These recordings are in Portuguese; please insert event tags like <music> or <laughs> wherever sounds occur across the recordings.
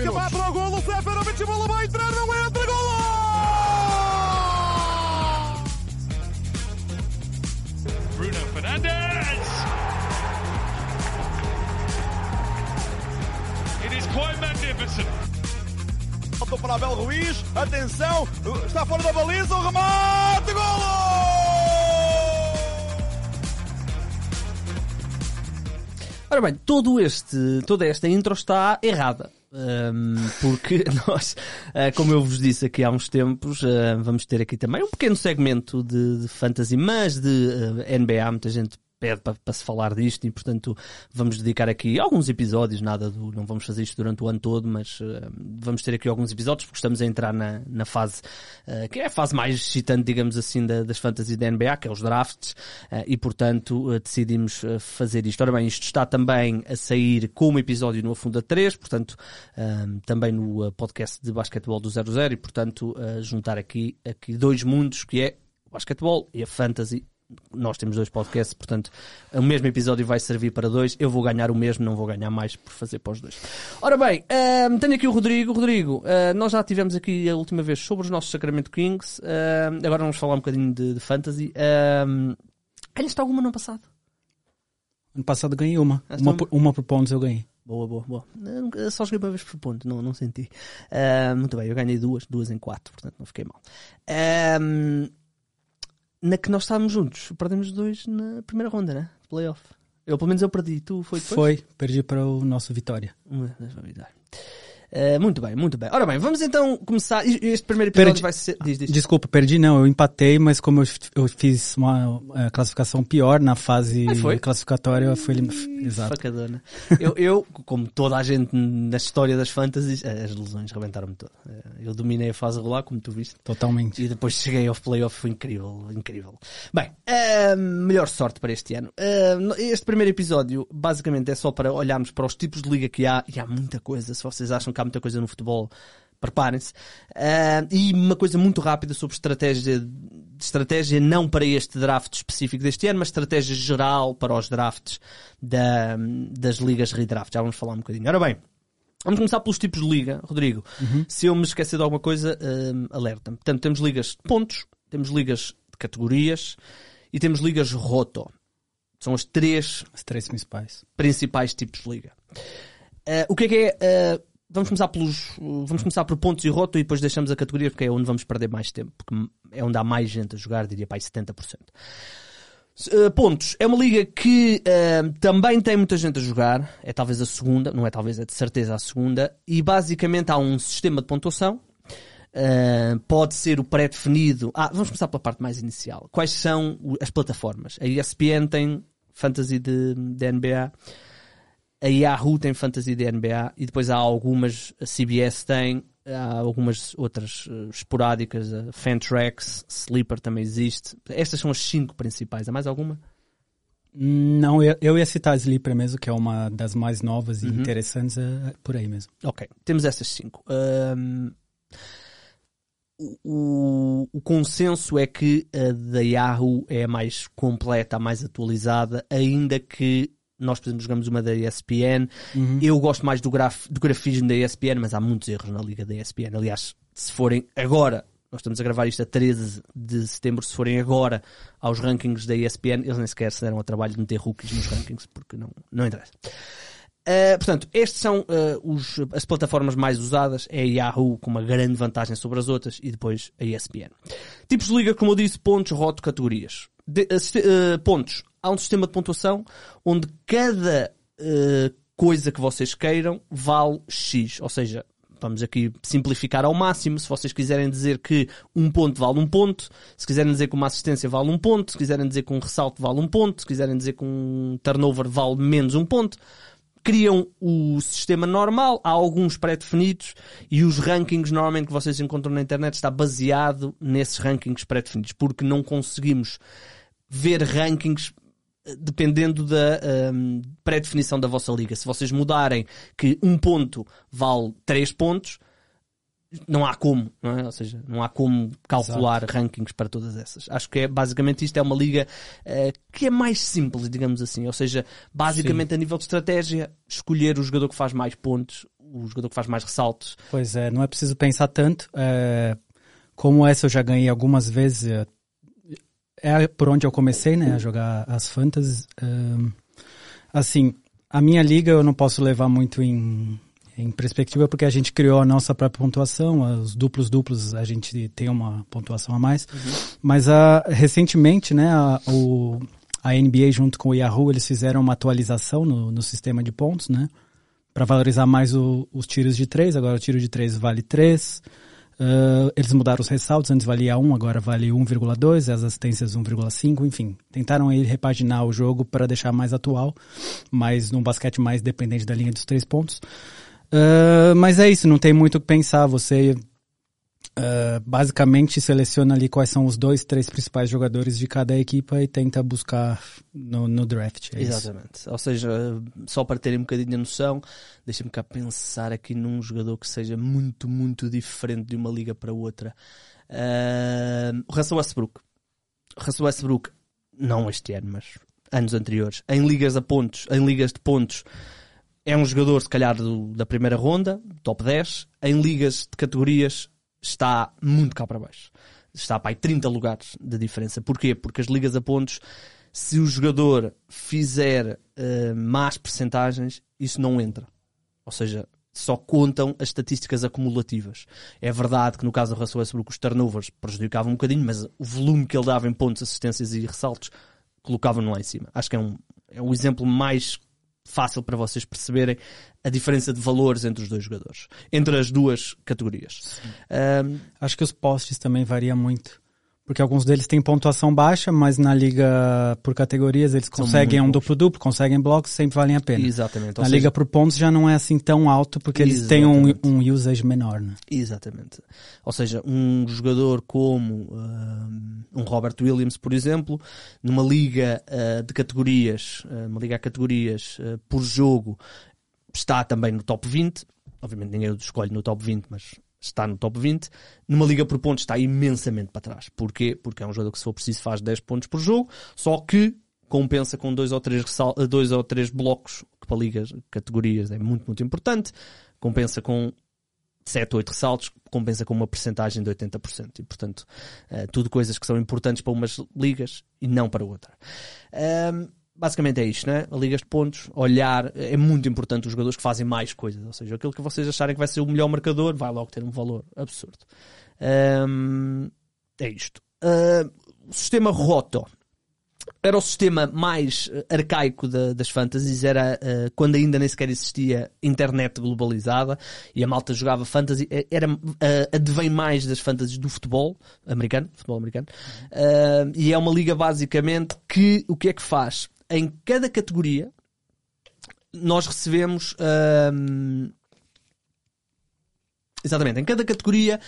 minutos. vai para o golo, Seferovic, a bola vai entrar, não entra, golo! Bruno Fernandes! It is quite magnificent. Voltou para Abel Ruiz, atenção, está fora da baliza, o remate, golo! Ora bem, todo este, toda esta intro está errada. Um, porque <laughs> nós, uh, como eu vos disse aqui há uns tempos, uh, vamos ter aqui também um pequeno segmento de, de fantasy, mas de uh, NBA. Muita gente pede para, para se falar disto e, portanto, vamos dedicar aqui alguns episódios, nada do, não vamos fazer isto durante o ano todo, mas uh, vamos ter aqui alguns episódios porque estamos a entrar na, na fase, uh, que é a fase mais excitante, digamos assim, da, das fantasies da NBA, que é os drafts, uh, e, portanto, decidimos fazer isto. Ora bem, isto está também a sair como episódio no Afunda 3, portanto, também no podcast de basquetebol do 00 e, portanto, juntar aqui, aqui dois mundos, que é o basquetebol e a fantasy nós temos dois podcasts, portanto, o mesmo episódio vai servir para dois. Eu vou ganhar o mesmo, não vou ganhar mais por fazer para os dois. Ora bem, um, tenho aqui o Rodrigo. Rodrigo, uh, nós já tivemos aqui a última vez sobre os nossos Sacramento Kings. Uh, agora vamos falar um bocadinho de, de fantasy. Um, ganhaste alguma no ano passado? Ano passado ganhei uma. Uma por, uma por pontos eu ganhei. Boa, boa, boa. Eu só joguei uma vez por ponto, não, não senti. Uh, muito bem, eu ganhei duas, duas em quatro, portanto não fiquei mal. Um, na que nós estávamos juntos, perdemos dois na primeira ronda, né? Playoff. Eu, pelo menos, eu perdi. Tu foi depois? Foi, perdi para o nosso Vitória. Uh, muito bem, muito bem. Ora bem, vamos então começar. Este primeiro episódio perdi... vai ser. Diz, diz. Desculpa, perdi não, eu empatei, mas como eu, eu fiz uma uh, classificação pior na fase classificatória, foi exato. Facadona. eu, eu, como toda a gente na história das fantasies, eh, as lesões rebentaram-me toda. Eh, eu dominei a fase regular, como tu viste. Totalmente. E depois cheguei ao playoff, foi incrível, incrível. Bem, uh, melhor sorte para este ano. este primeiro episódio, basicamente, é só para olharmos para os tipos de liga que há, e há muita coisa. Se vocês acham que há muita coisa no futebol, preparem-se. Uh, e uma coisa muito rápida sobre estratégia, estratégia não para este draft específico deste ano, mas estratégia geral para os drafts da, das ligas redraft. Já vamos falar um bocadinho. Ora bem, Vamos começar pelos tipos de liga, Rodrigo. Uhum. Se eu me esquecer de alguma coisa, uh, alerta-me. Portanto, temos ligas de pontos, temos ligas de categorias e temos ligas roto. São as três, as três principais. principais tipos de liga. Uh, o que é que é uh, vamos começar pelos. Vamos começar por pontos e roto e depois deixamos a categoria porque é onde vamos perder mais tempo, porque é onde há mais gente a jogar, diria para aí 70%. Uh, pontos. É uma liga que uh, também tem muita gente a jogar. É talvez a segunda, não é talvez, é de certeza a segunda. E basicamente há um sistema de pontuação. Uh, pode ser o pré-definido. Ah, vamos começar pela parte mais inicial. Quais são as plataformas? A ESPN tem Fantasy de, de NBA a Yahoo tem fantasy de NBA e depois há algumas, a CBS tem, há algumas outras uh, esporádicas, a Fantrax, Sleeper também existe. Estas são as cinco principais. Há mais alguma? Não, eu, eu ia citar a Sleeper mesmo, que é uma das mais novas e uhum. interessantes, é, por aí mesmo. Ok, temos essas cinco. Um, o, o, consenso é que a da Yahoo é a mais completa, a mais atualizada, ainda que nós, por exemplo, jogamos uma da ESPN. Uhum. Eu gosto mais do, graf, do grafismo da ESPN, mas há muitos erros na liga da ESPN. Aliás, se forem agora, nós estamos a gravar isto a 13 de setembro, se forem agora aos rankings da ESPN, eles nem sequer se deram ao trabalho de meter rookies nos rankings, porque não, não interessa. Uh, portanto, estes são uh, os, as plataformas mais usadas. É a Yahoo com uma grande vantagem sobre as outras e depois a ESPN. Tipos de liga, como eu disse, pontos, roto, categorias. De, uh, pontos há um sistema de pontuação onde cada uh, coisa que vocês queiram vale X. Ou seja, vamos aqui simplificar ao máximo. Se vocês quiserem dizer que um ponto vale um ponto, se quiserem dizer que uma assistência vale um ponto, se quiserem dizer que um ressalto vale um ponto, se quiserem dizer que um turnover vale menos um ponto, criam o sistema normal, há alguns pré-definidos e os rankings normalmente que vocês encontram na internet está baseado nesses rankings pré-definidos, porque não conseguimos ver rankings dependendo da um, pré-definição da vossa liga. Se vocês mudarem que um ponto vale 3 pontos, não há como, não é? Ou seja, não há como calcular Exato. rankings para todas essas. Acho que é basicamente isto é uma liga uh, que é mais simples, digamos assim. Ou seja, basicamente Sim. a nível de estratégia, escolher o jogador que faz mais pontos, o jogador que faz mais ressaltos. Pois é, não é preciso pensar tanto. É, como essa eu já ganhei algumas vezes. É, por onde eu comecei, né, a jogar as fantasies. É, assim, a minha liga eu não posso levar muito em em perspectiva porque a gente criou a nossa própria pontuação, os duplos duplos a gente tem uma pontuação a mais, uhum. mas a, ah, recentemente, né, a, o, a NBA junto com o Yahoo eles fizeram uma atualização no, no sistema de pontos, né, para valorizar mais o, os tiros de três. Agora o tiro de três vale três. Uh, eles mudaram os ressaltos, antes valia 1, agora vale 1,2, as assistências 1,5, enfim. Tentaram aí repaginar o jogo para deixar mais atual, mas num basquete mais dependente da linha dos três pontos. Uh, mas é isso, não tem muito o que pensar. Você uh, basicamente seleciona ali quais são os dois, três principais jogadores de cada equipa e tenta buscar no, no draft. É Exatamente. Isso. Ou seja, só para terem um bocadinho de noção, deixa-me cá pensar aqui num jogador que seja muito, muito diferente de uma liga para outra. Uh, o Russell Westbrook. O Russell Westbrook, não este ano, mas anos anteriores, em ligas a pontos, em ligas de pontos, é um jogador, se calhar, do, da primeira ronda, top 10. Em ligas de categorias está muito cá para baixo. Está para aí 30 lugares de diferença. Porquê? Porque as ligas a pontos, se o jogador fizer uh, más percentagens, isso não entra. Ou seja, só contam as estatísticas acumulativas. É verdade que no caso do Russell Westbrook os turnovers prejudicavam um bocadinho, mas o volume que ele dava em pontos, assistências e ressaltos colocavam-no lá em cima. Acho que é um, é um exemplo mais fácil para vocês perceberem a diferença de valores entre os dois jogadores, entre as duas categorias. Um, Acho que os postes também variam muito. Porque alguns deles têm pontuação baixa, mas na liga por categorias eles conseguem um duplo-duplo, conseguem blocos, sempre valem a pena. Exatamente. na seja... liga por pontos já não é assim tão alto, porque eles Exatamente. têm um, um usage menor. Né? Exatamente. Ou seja, um jogador como um Robert Williams, por exemplo, numa liga uh, de categorias, uh, uma liga a categorias por jogo, está também no top 20. Obviamente ninguém o escolhe no top 20, mas está no top 20. Numa liga por pontos está imensamente para trás. Porquê? Porque é um jogador que se for preciso faz 10 pontos por jogo, só que compensa com dois ou três, dois ou três blocos, que para ligas, categorias é muito, muito importante. Compensa com 7, 8 ressaltos, compensa com uma percentagem de 80%. E, portanto, uh, tudo coisas que são importantes para umas ligas e não para outra. Um, basicamente é isto, né? Ligas de pontos, olhar, é muito importante os jogadores que fazem mais coisas. Ou seja, aquilo que vocês acharem que vai ser o melhor marcador vai logo ter um valor absurdo. Um, é isto. Uh, o sistema Roto era o sistema mais arcaico de, das fantasies, era uh, quando ainda nem sequer existia internet globalizada e a malta jogava fantasy, eh, era uh, advém mais das fantasies do futebol americano, futebol americano, uh, e é uma liga basicamente que o que é que faz? Em cada categoria nós recebemos. Hum, exatamente, em cada categoria,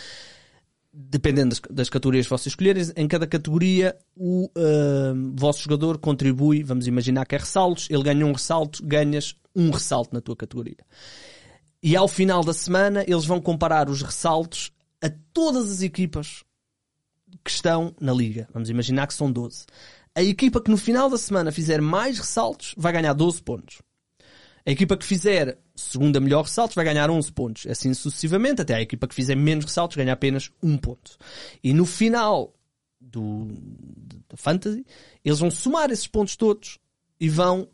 dependendo das, das, categorias que vocês escolherem, em cada categoria o hum, vosso jogador contribui. Vamos imaginar que é ressaltos, ele ganha um ressalto, ganhas um ressalto na tua categoria. E ao final da semana eles vão comparar os ressaltos a todas as equipas que estão na liga. Vamos imaginar que são 12. A equipa que no final da semana fizer mais ressaltos vai ganhar 12 pontos. A equipa que fizer segunda melhor ressaltos vai ganhar 11 pontos. Assim sucessivamente, até a equipa que fizer menos ressaltos ganha apenas 1 ponto. E no final do, da Fantasy, eles vão somar esses pontos todos e vão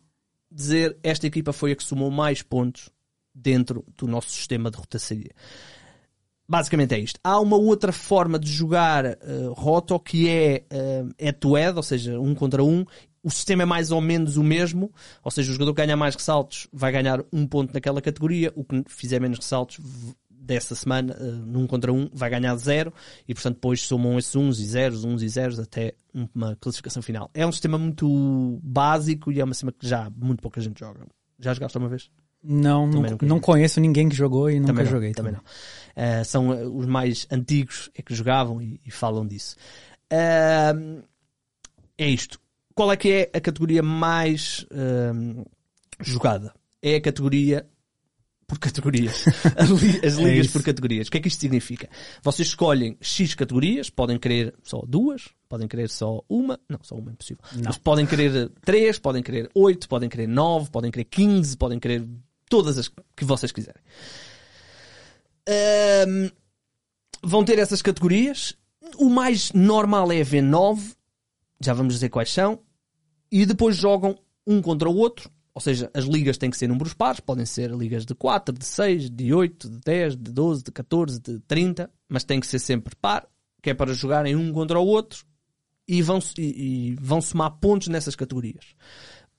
dizer esta equipa foi a que somou mais pontos dentro do nosso sistema de rotaçaria. Basicamente é isto. Há uma outra forma de jogar uh, Roto que é uh, head-to-head, ou seja, um contra um. O sistema é mais ou menos o mesmo, ou seja, o jogador que ganha mais ressaltos vai ganhar um ponto naquela categoria, o que fizer menos ressaltos dessa semana, uh, num contra um, vai ganhar zero, e portanto depois somam esses uns e zeros, uns e zeros, até uma classificação final. É um sistema muito básico e é um sistema que já muito pouca gente joga. Já jogaste uma vez? Não, não, não conheço ninguém que jogou e nunca também não, joguei. Também, não. Uh, são eh, os mais antigos é que jogavam e, e falam disso. Uh, é isto. Qual é que é a categoria mais uh, jogada? É a categoria por categorias. <laughs> As as ligas isso. por categorias. O que é que isto significa? Vocês escolhem X categorias, podem querer só duas, podem querer só uma, não, só uma é impossível. Mas podem querer três, podem querer oito, podem querer nove, podem querer quinze, podem querer todas as que vocês quiserem. Ahm, vão ter essas categorias. O mais normal é haver nove, já vamos dizer quais são, e depois jogam um contra o outro. Ou seja, as ligas têm que ser números pares, podem ser ligas de 4, de 6, de 8, de 10, de 12, de 14, de 30, mas tem que ser sempre par, que é para jogarem um contra o outro e vão, e, e vão somar pontos nessas categorias.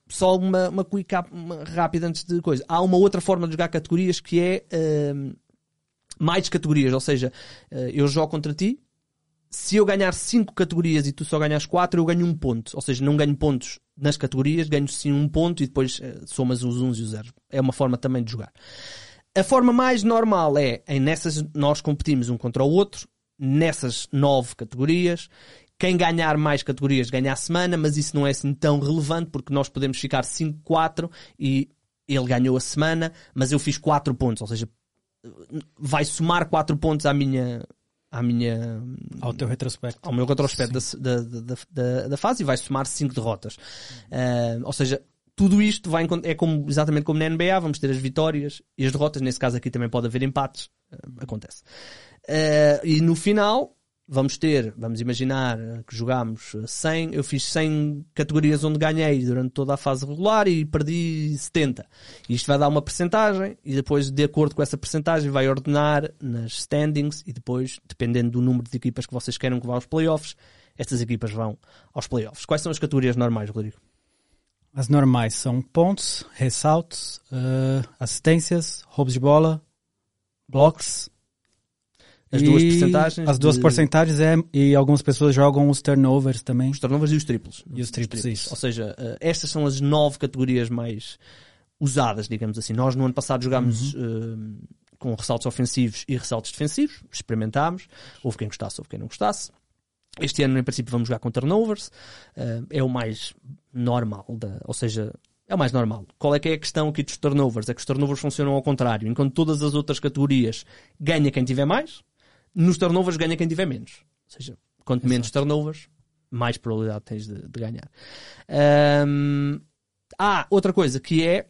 Só uma, uma quick up rápida antes de coisa. Há uma outra forma de jogar categorias que é hum, mais categorias, ou seja, eh, eu jogo contra ti, se eu ganhar 5 categorias e tu só ganhas 4, eu ganho um ponto. Ou seja, não ganho pontos nas categorias, ganho sim um ponto e depois eh, somas os uns e os zeros. É uma forma também de jogar. A forma mais normal é, em nessas nós competimos um contra o outro, nessas nove categorias. Quem ganhar mais categorias ganha a semana, mas isso não é assim tão relevante porque nós podemos ficar 5-4 e ele ganhou a semana, mas eu fiz 4 pontos, ou seja, vai somar 4 pontos à minha à minha Ao teu retrospecto. ao meu retrospecto da, da, da, da, fase e vai somar 5 derrotas. Ah, ou seja, tudo isto vai, é como, exatamente como na NBA, vamos ter as vitórias e as derrotas. Nesse caso aqui também pode haver empates. Ah, acontece. Ah, e no final, vamos ter, vamos imaginar ah, que jogámos ah, 100, eu fiz 100 categorias onde ganhei durante toda a fase regular e perdi 70. E isto vai dar uma percentagem e depois, de acordo com essa percentagem, vai ordenar nas standings e depois, dependendo do número de equipas que vocês queiram que vá aos playoffs, estas equipas vão aos playoffs. Quais são as categorias normais, Rodrigo? As normais são pontos, ressaltos, eh, assistências, roubos de bola, blocks. As e duas percentagens As duas de- porcentagens é, e algumas pessoas jogam os turnovers também. Os turnovers e os triplos. E os triplos, isso. Ou seja, eh, estas são as nove categorias mais usadas, digamos assim. Nós no ano passado jogámos Uhum. eh, com ressaltos ofensivos e ressaltos defensivos, experimentámos, houve quem gostasse, houve quem não gostasse. Este ano, em princípio, vamos jogar com turnovers, eh, é o mais normal, da, ou seja, é o mais normal. Qual é que é a questão aqui dos turnovers? É que os turnovers funcionam ao contrário. Enquanto todas as outras categorias ganha quem tiver mais, nos turnovers ganha quem tiver menos. Ou seja, quanto menos turnovers, mais probabilidade tens de, de ganhar. Ahm, há outra coisa que é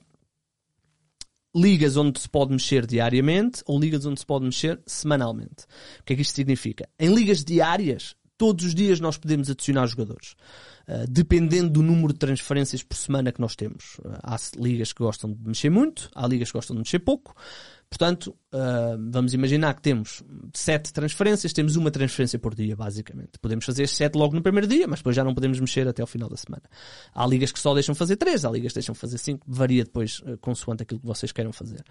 ligas onde se pode mexer diariamente ou ligas onde se pode mexer semanalmente. O que é que isto significa? Em ligas diárias, todos os dias nós podemos adicionar jogadores. Uh, dependendo do número de transferências por semana que nós temos. Uh, há ligas que gostam de mexer muito, há ligas que gostam de mexer pouco. Portanto, uh, vamos imaginar que temos sete transferências, temos uma transferência por dia, basicamente. Podemos fazer sete logo no primeiro dia, mas depois já não podemos mexer até ao final da semana. Há ligas que só deixam fazer três, há ligas que deixam fazer cinco, varia depois uh, consoante aquilo que vocês queiram fazer.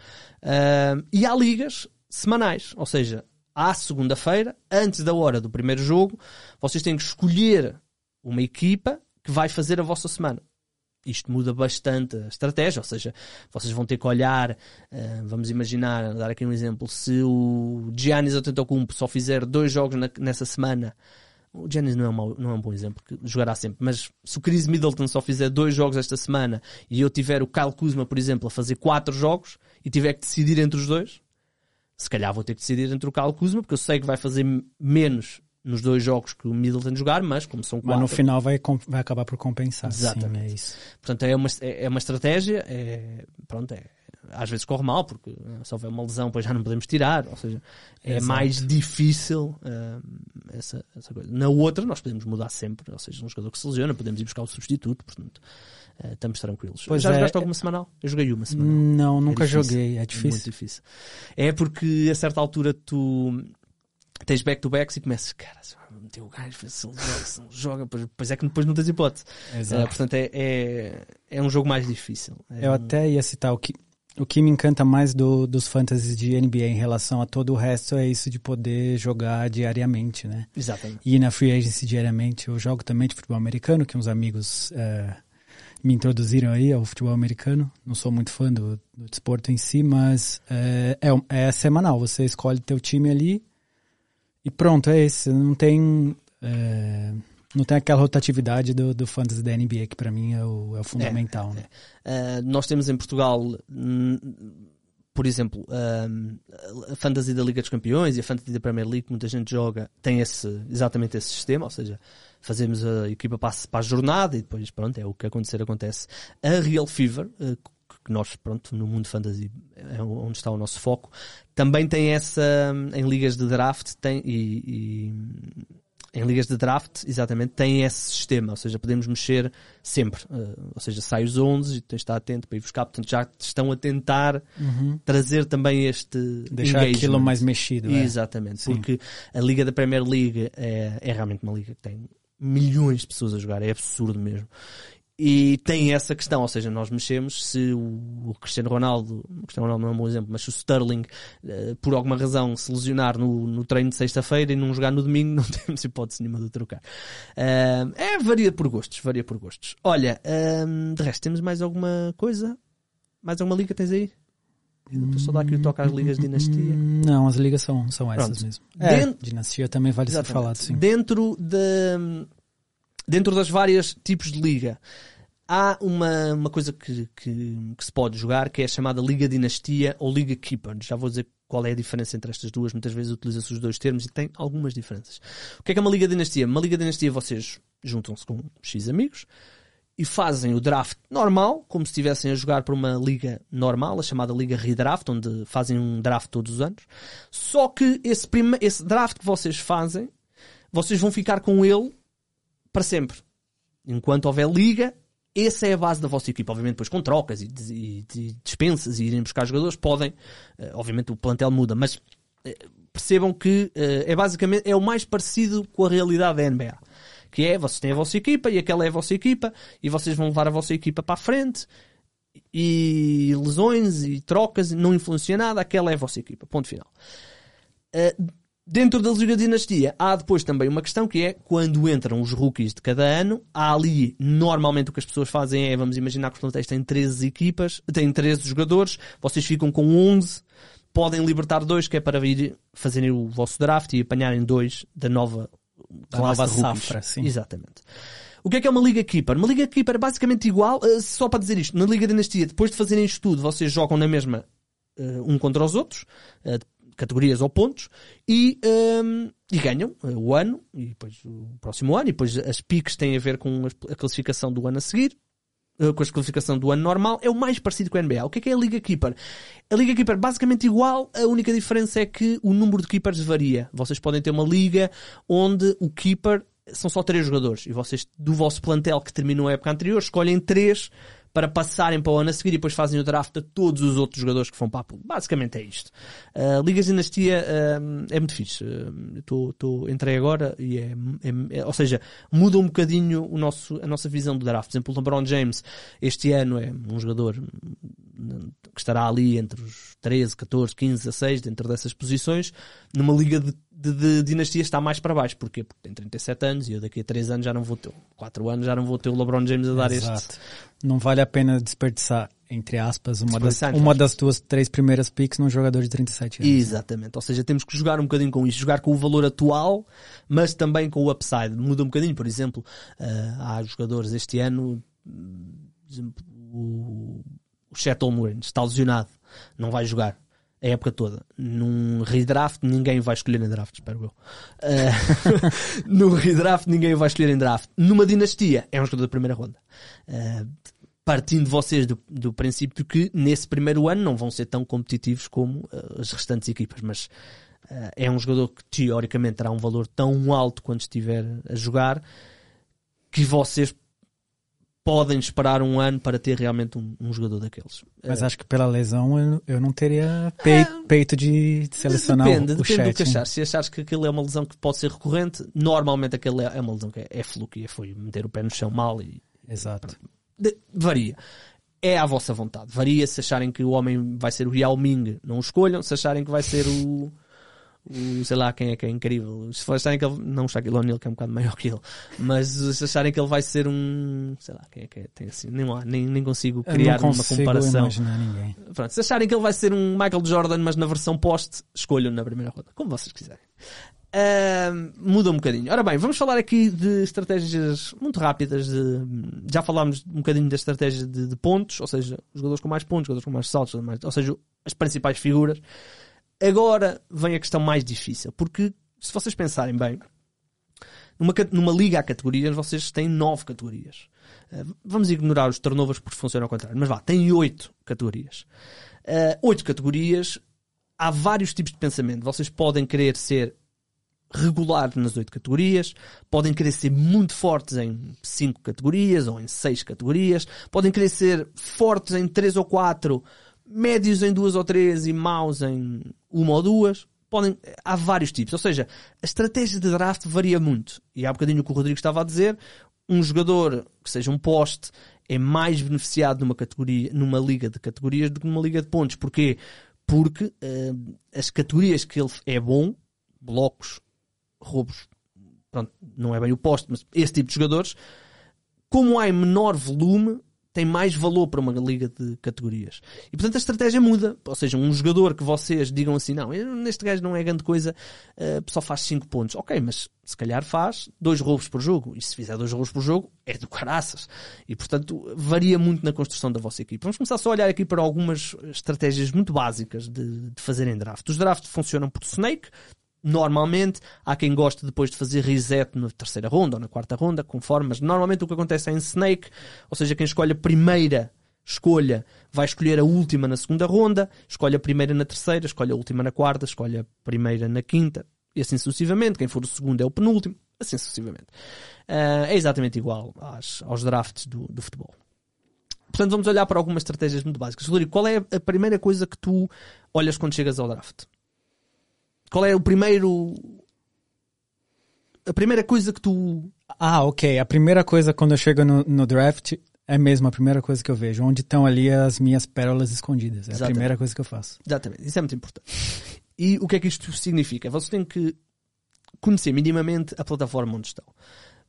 Uh, e há ligas semanais, ou seja, à segunda-feira, antes da hora do primeiro jogo, vocês têm que escolher uma equipa que vai fazer a vossa semana. Isto muda bastante a estratégia, ou seja, vocês vão ter que olhar, uh, vamos imaginar, dar aqui um exemplo, se o Giannis Antetokounmpo só fizer dois jogos nessa semana, o Giannis não é, um mau, não é um bom exemplo, que jogará sempre, mas se o Chris Middleton só fizer dois jogos esta semana e eu tiver o Kyle Kuzma, por exemplo, a fazer quatro jogos e tiver que decidir entre os dois, se calhar vou ter que decidir entre o Kyle Kuzma, porque eu sei que vai fazer menos nos dois jogos que o Middleton jogar, mas como são quatro... Mas no final vai, vai acabar por compensar. Exatamente. Sim, é isso. Portanto, é uma, é é uma estratégia, é, pronto, é, às vezes corre mal, porque eh, se houver uma lesão, depois já não podemos tirar, ou seja, é Exato. mais difícil eh, essa, essa coisa. Na outra, nós podemos mudar sempre, ou seja, um jogador que se lesiona, podemos ir buscar o substituto, portanto, eh, estamos tranquilos. Pois já é. jogaste alguma semanal? Eu joguei uma semanal. Não, nunca difícil. joguei. É Muito difícil. difícil. É porque a certa altura tu tens back-to-backs e começas, cara, se meter o gajo, se ele joga, se não joga, pois, é que depois não tens hipótese. Exato. Eh, portanto, é, é, é um jogo mais difícil. É Eu um- até ia citar o que, o que me encanta mais do, dos fantasies de NBA em relação a todo o resto é isso de poder jogar diariamente, né? Exatamente. E na free agency diariamente eu jogo também de futebol americano, que uns amigos eh, me introduziram aí ao futebol americano. Não sou muito fã do, do desporto em si, mas é, um- é semanal. Você escolhe teu time ali e pronto, é esse. Não tem eh, não tem aquela rotatividade do, do fantasy da NBA que pra mim é o, é o fundamental, né? Uh, nós temos em Portugal, hum, por exemplo, um, a Fantasy da Liga dos Campeões e a Fantasy da Premier League, que muita gente joga, tem esse, exatamente esse sistema, ou seja, fazemos a equipa para, a- para a jornada e depois, pronto, é o que acontecer, acontece. A Real Fever, eh, que nós, pronto, no mundo fantasy é onde está o nosso foco, também tem essa, hum, em ligas de draft, tem, e, e em ligas de draft, exatamente, tem esse sistema, ou seja, podemos mexer sempre, eh, ou seja, sai os 11 e tens de estar atento para ir buscar, portanto já estão a tentar trazer também este Uhum. Deixar engagement. aquilo mais mexido. é. Exatamente, Sim. porque a Liga da Premier League é, é realmente uma liga que tem milhões de pessoas a jogar, é absurdo mesmo. E tem essa questão, ou seja, nós mexemos se o, Cristiano Ronaldo, o Cristiano Ronaldo não é um bom exemplo, mas se o Sterling, eh, por alguma razão, se lesionar no, no treino de sexta-feira e não jogar no domingo, <laughs> não temos hipótese nenhuma de trocar. Ah, é, varia por gostos, varia por gostos. Olha, ah, de resto, temos mais alguma coisa? Mais alguma liga tens aí? Estou só dar aqui o toque às ligas de dinastia. Não, as ligas são, são essas Pronto. mesmo. É, Dentro- dinastia também vale ser Exatamente. falado, sim. Dentro, de, dentro das várias tipos de liga, há uma, uma coisa que, que, que se pode jogar que é a chamada Liga Dinastia ou Liga Keeper. Já vou dizer qual é a diferença entre estas duas. Muitas vezes utiliza-se os dois termos e tem algumas diferenças. O que é que é uma Liga Dinastia? Uma Liga Dinastia vocês juntam-se com X amigos e fazem o draft normal, como se estivessem a jogar por uma liga normal, a chamada Liga Redraft, onde fazem um draft todos os anos. Só que esse, prime... esse draft que vocês fazem, vocês vão ficar com ele para sempre. Enquanto houver liga, essa é a base da vossa equipa. Obviamente, depois com trocas e, e- e dispensas e irem buscar jogadores, podem. eh, obviamente, o plantel muda, mas eh, percebam que eh, é basicamente é o mais parecido com a realidade da NBA. Que é, vocês têm a vossa equipa e aquela é a vossa equipa e vocês vão levar a vossa equipa para a frente e lesões e trocas não influencia nada, aquela é a vossa equipa. Ponto final. Dentro da Liga de Dinastia há depois também uma questão que é quando entram os rookies de cada ano, há ali normalmente o que as pessoas fazem é, vamos imaginar que os plantéis têm 13 equipas, têm 13 jogadores, vocês ficam com 11, podem libertar dois que é para vir fazerem o vosso draft e apanharem dois da nova Da classe nova de rookies. safra, sim. Exatamente. O que é que é uma Liga Keeper? Uma Liga Keeper é basicamente igual, uh, só para dizer isto, na Liga Dinastia, depois de fazerem isto tudo, vocês jogam na mesma uh, um contra os outros, uh, categorias ou pontos, e, um, e ganham uh, o ano, e depois o próximo ano, e depois as piques têm a ver com a classificação do ano a seguir, uh, com a classificação do ano normal, é o mais parecido com a NBA. O que é que é a Liga Keeper? A Liga Keeper basicamente igual, a única diferença é que o número de Keepers varia. Vocês podem ter uma liga onde o Keeper são só três jogadores, e vocês, do vosso plantel que terminou a época anterior, escolhem três para passarem para o ano a seguir e depois fazem o draft a todos os outros jogadores que vão para a pool. Basicamente é isto. Uh, Ligas de Dinastia uh, é muito fixe. Uh, tô, tô, entrei agora e é, é- é- Ou seja, muda um bocadinho o nosso, a nossa visão do draft. Por exemplo, o LeBron James este ano é um jogador hum, que estará ali entre os 13, 14, 15, 16, dentro dessas posições. Numa liga de, de, de dinastia está mais para baixo. Porquê? Porque tem 37 anos e eu daqui a 3 anos já não vou ter, 4 anos já não vou ter o LeBron James a dar este. Exato. Não vale a pena desperdiçar, entre aspas, uma, das, uma das tuas três primeiras picks num jogador de 37 anos. Exatamente. Ou seja, temos que jogar um bocadinho com isso. Jogar com o valor atual, mas também com o upside. Muda um bocadinho. Por exemplo, ah, há jogadores este ano, por exemplo, o, o Chet Holmgren está lesionado. Não vai jogar. A época toda. Num redraft, ninguém vai escolher em draft, espero eu. Ah, <laughs> num redraft, ninguém vai escolher em draft. Numa dinastia, é um jogador da primeira ronda. Ah, partindo de vocês do, do princípio que nesse primeiro ano não vão ser tão competitivos como ah, as restantes equipas, mas ah, é um jogador que teoricamente terá um valor tão alto quando estiver a jogar que vocês podem esperar um ano para ter realmente um, um jogador daqueles. Mas Ah, acho que pela lesão eu, eu não teria pei- peito de selecionar depende, o, depende do que achares. Se achares que aquilo é uma lesão que pode ser recorrente, normalmente aquilo é é uma lesão que é, é fluke e foi meter o pé no chão mal e Exato. de- varia. É à vossa vontade. Varia se acharem que o homem vai ser o Yao Ming, não o escolham. Se acharem que vai ser o, o sei lá quem é que é incrível. Se acharem que ele, não o Shaquille O'Neal, que é um bocado maior que ele, mas se acharem que ele vai ser um, sei lá quem é que é, tem assim, nem, lá, nem, nem consigo criar não uma consigo comparação. Pronto, se acharem que ele vai ser um Michael Jordan, mas na versão post, escolham na primeira roda, como vocês quiserem. Ahm, muda um bocadinho. Ora bem, vamos falar aqui de estratégias muito rápidas. De, já falámos um bocadinho da estratégia de, de pontos, ou seja, os jogadores com mais pontos, jogadores com mais saltos, ou seja, as principais figuras. Agora vem a questão mais difícil, porque se vocês pensarem bem, numa, numa liga a categorias, vocês têm nove categorias. Uh, vamos ignorar os turnovers porque funcionam ao contrário, mas vá, tem oito categorias. Uh, oito categorias, há vários tipos de pensamento. Vocês podem querer ser regular nas oito categorias, podem querer ser muito fortes em cinco categorias ou em seis categorias, podem querer ser fortes em três ou quatro, médios em duas ou três e maus em uma ou duas. Podem, há vários tipos. Ou seja, a estratégia de draft varia muito. E há bocadinho o que o Rodrigo estava a dizer, um jogador que seja um poste é mais beneficiado numa categoria, numa liga de categorias do que numa liga de pontos. Porquê? Porque uh, as categorias que ele é bom, blocos, roubos, pronto, não é bem o poste, mas esse tipo de jogadores, como há em menor volume, tem mais valor para uma liga de categorias. E portanto a estratégia muda. Ou seja, um jogador que vocês digam assim, não, neste gajo não é grande coisa, uh, só faz 5 pontos. Ok, mas se calhar faz dois roubos por jogo. E se fizer dois roubos por jogo, é do caraças. E portanto varia muito na construção da vossa equipe. Vamos começar só a olhar aqui para algumas estratégias muito básicas de, de fazerem draft. Os drafts funcionam por snake, Normalmente, há quem goste depois de fazer reset na terceira ronda ou na quarta ronda, conforme, mas normalmente o que acontece é em Snake, ou seja, quem escolhe a primeira escolha vai escolher a última na segunda ronda, escolhe a primeira na terceira, escolhe a última na quarta, escolhe a primeira na quinta, e assim sucessivamente. Quem for o segundo é o penúltimo, assim sucessivamente. Uh, é exatamente igual às, aos drafts do, do futebol. Portanto, vamos olhar para algumas estratégias muito básicas. Rodrigo, qual é a primeira coisa que tu olhas quando chegas ao draft? Qual é o primeiro. A primeira coisa que tu. Ah, ok. A primeira coisa quando eu chego no, no draft é mesmo a primeira coisa que eu vejo. Onde estão ali as minhas pérolas escondidas. É Exatamente. a primeira coisa que eu faço. Exatamente. Isso é muito importante. E o que é que isto significa? Vocês têm que conhecer minimamente a plataforma onde estão.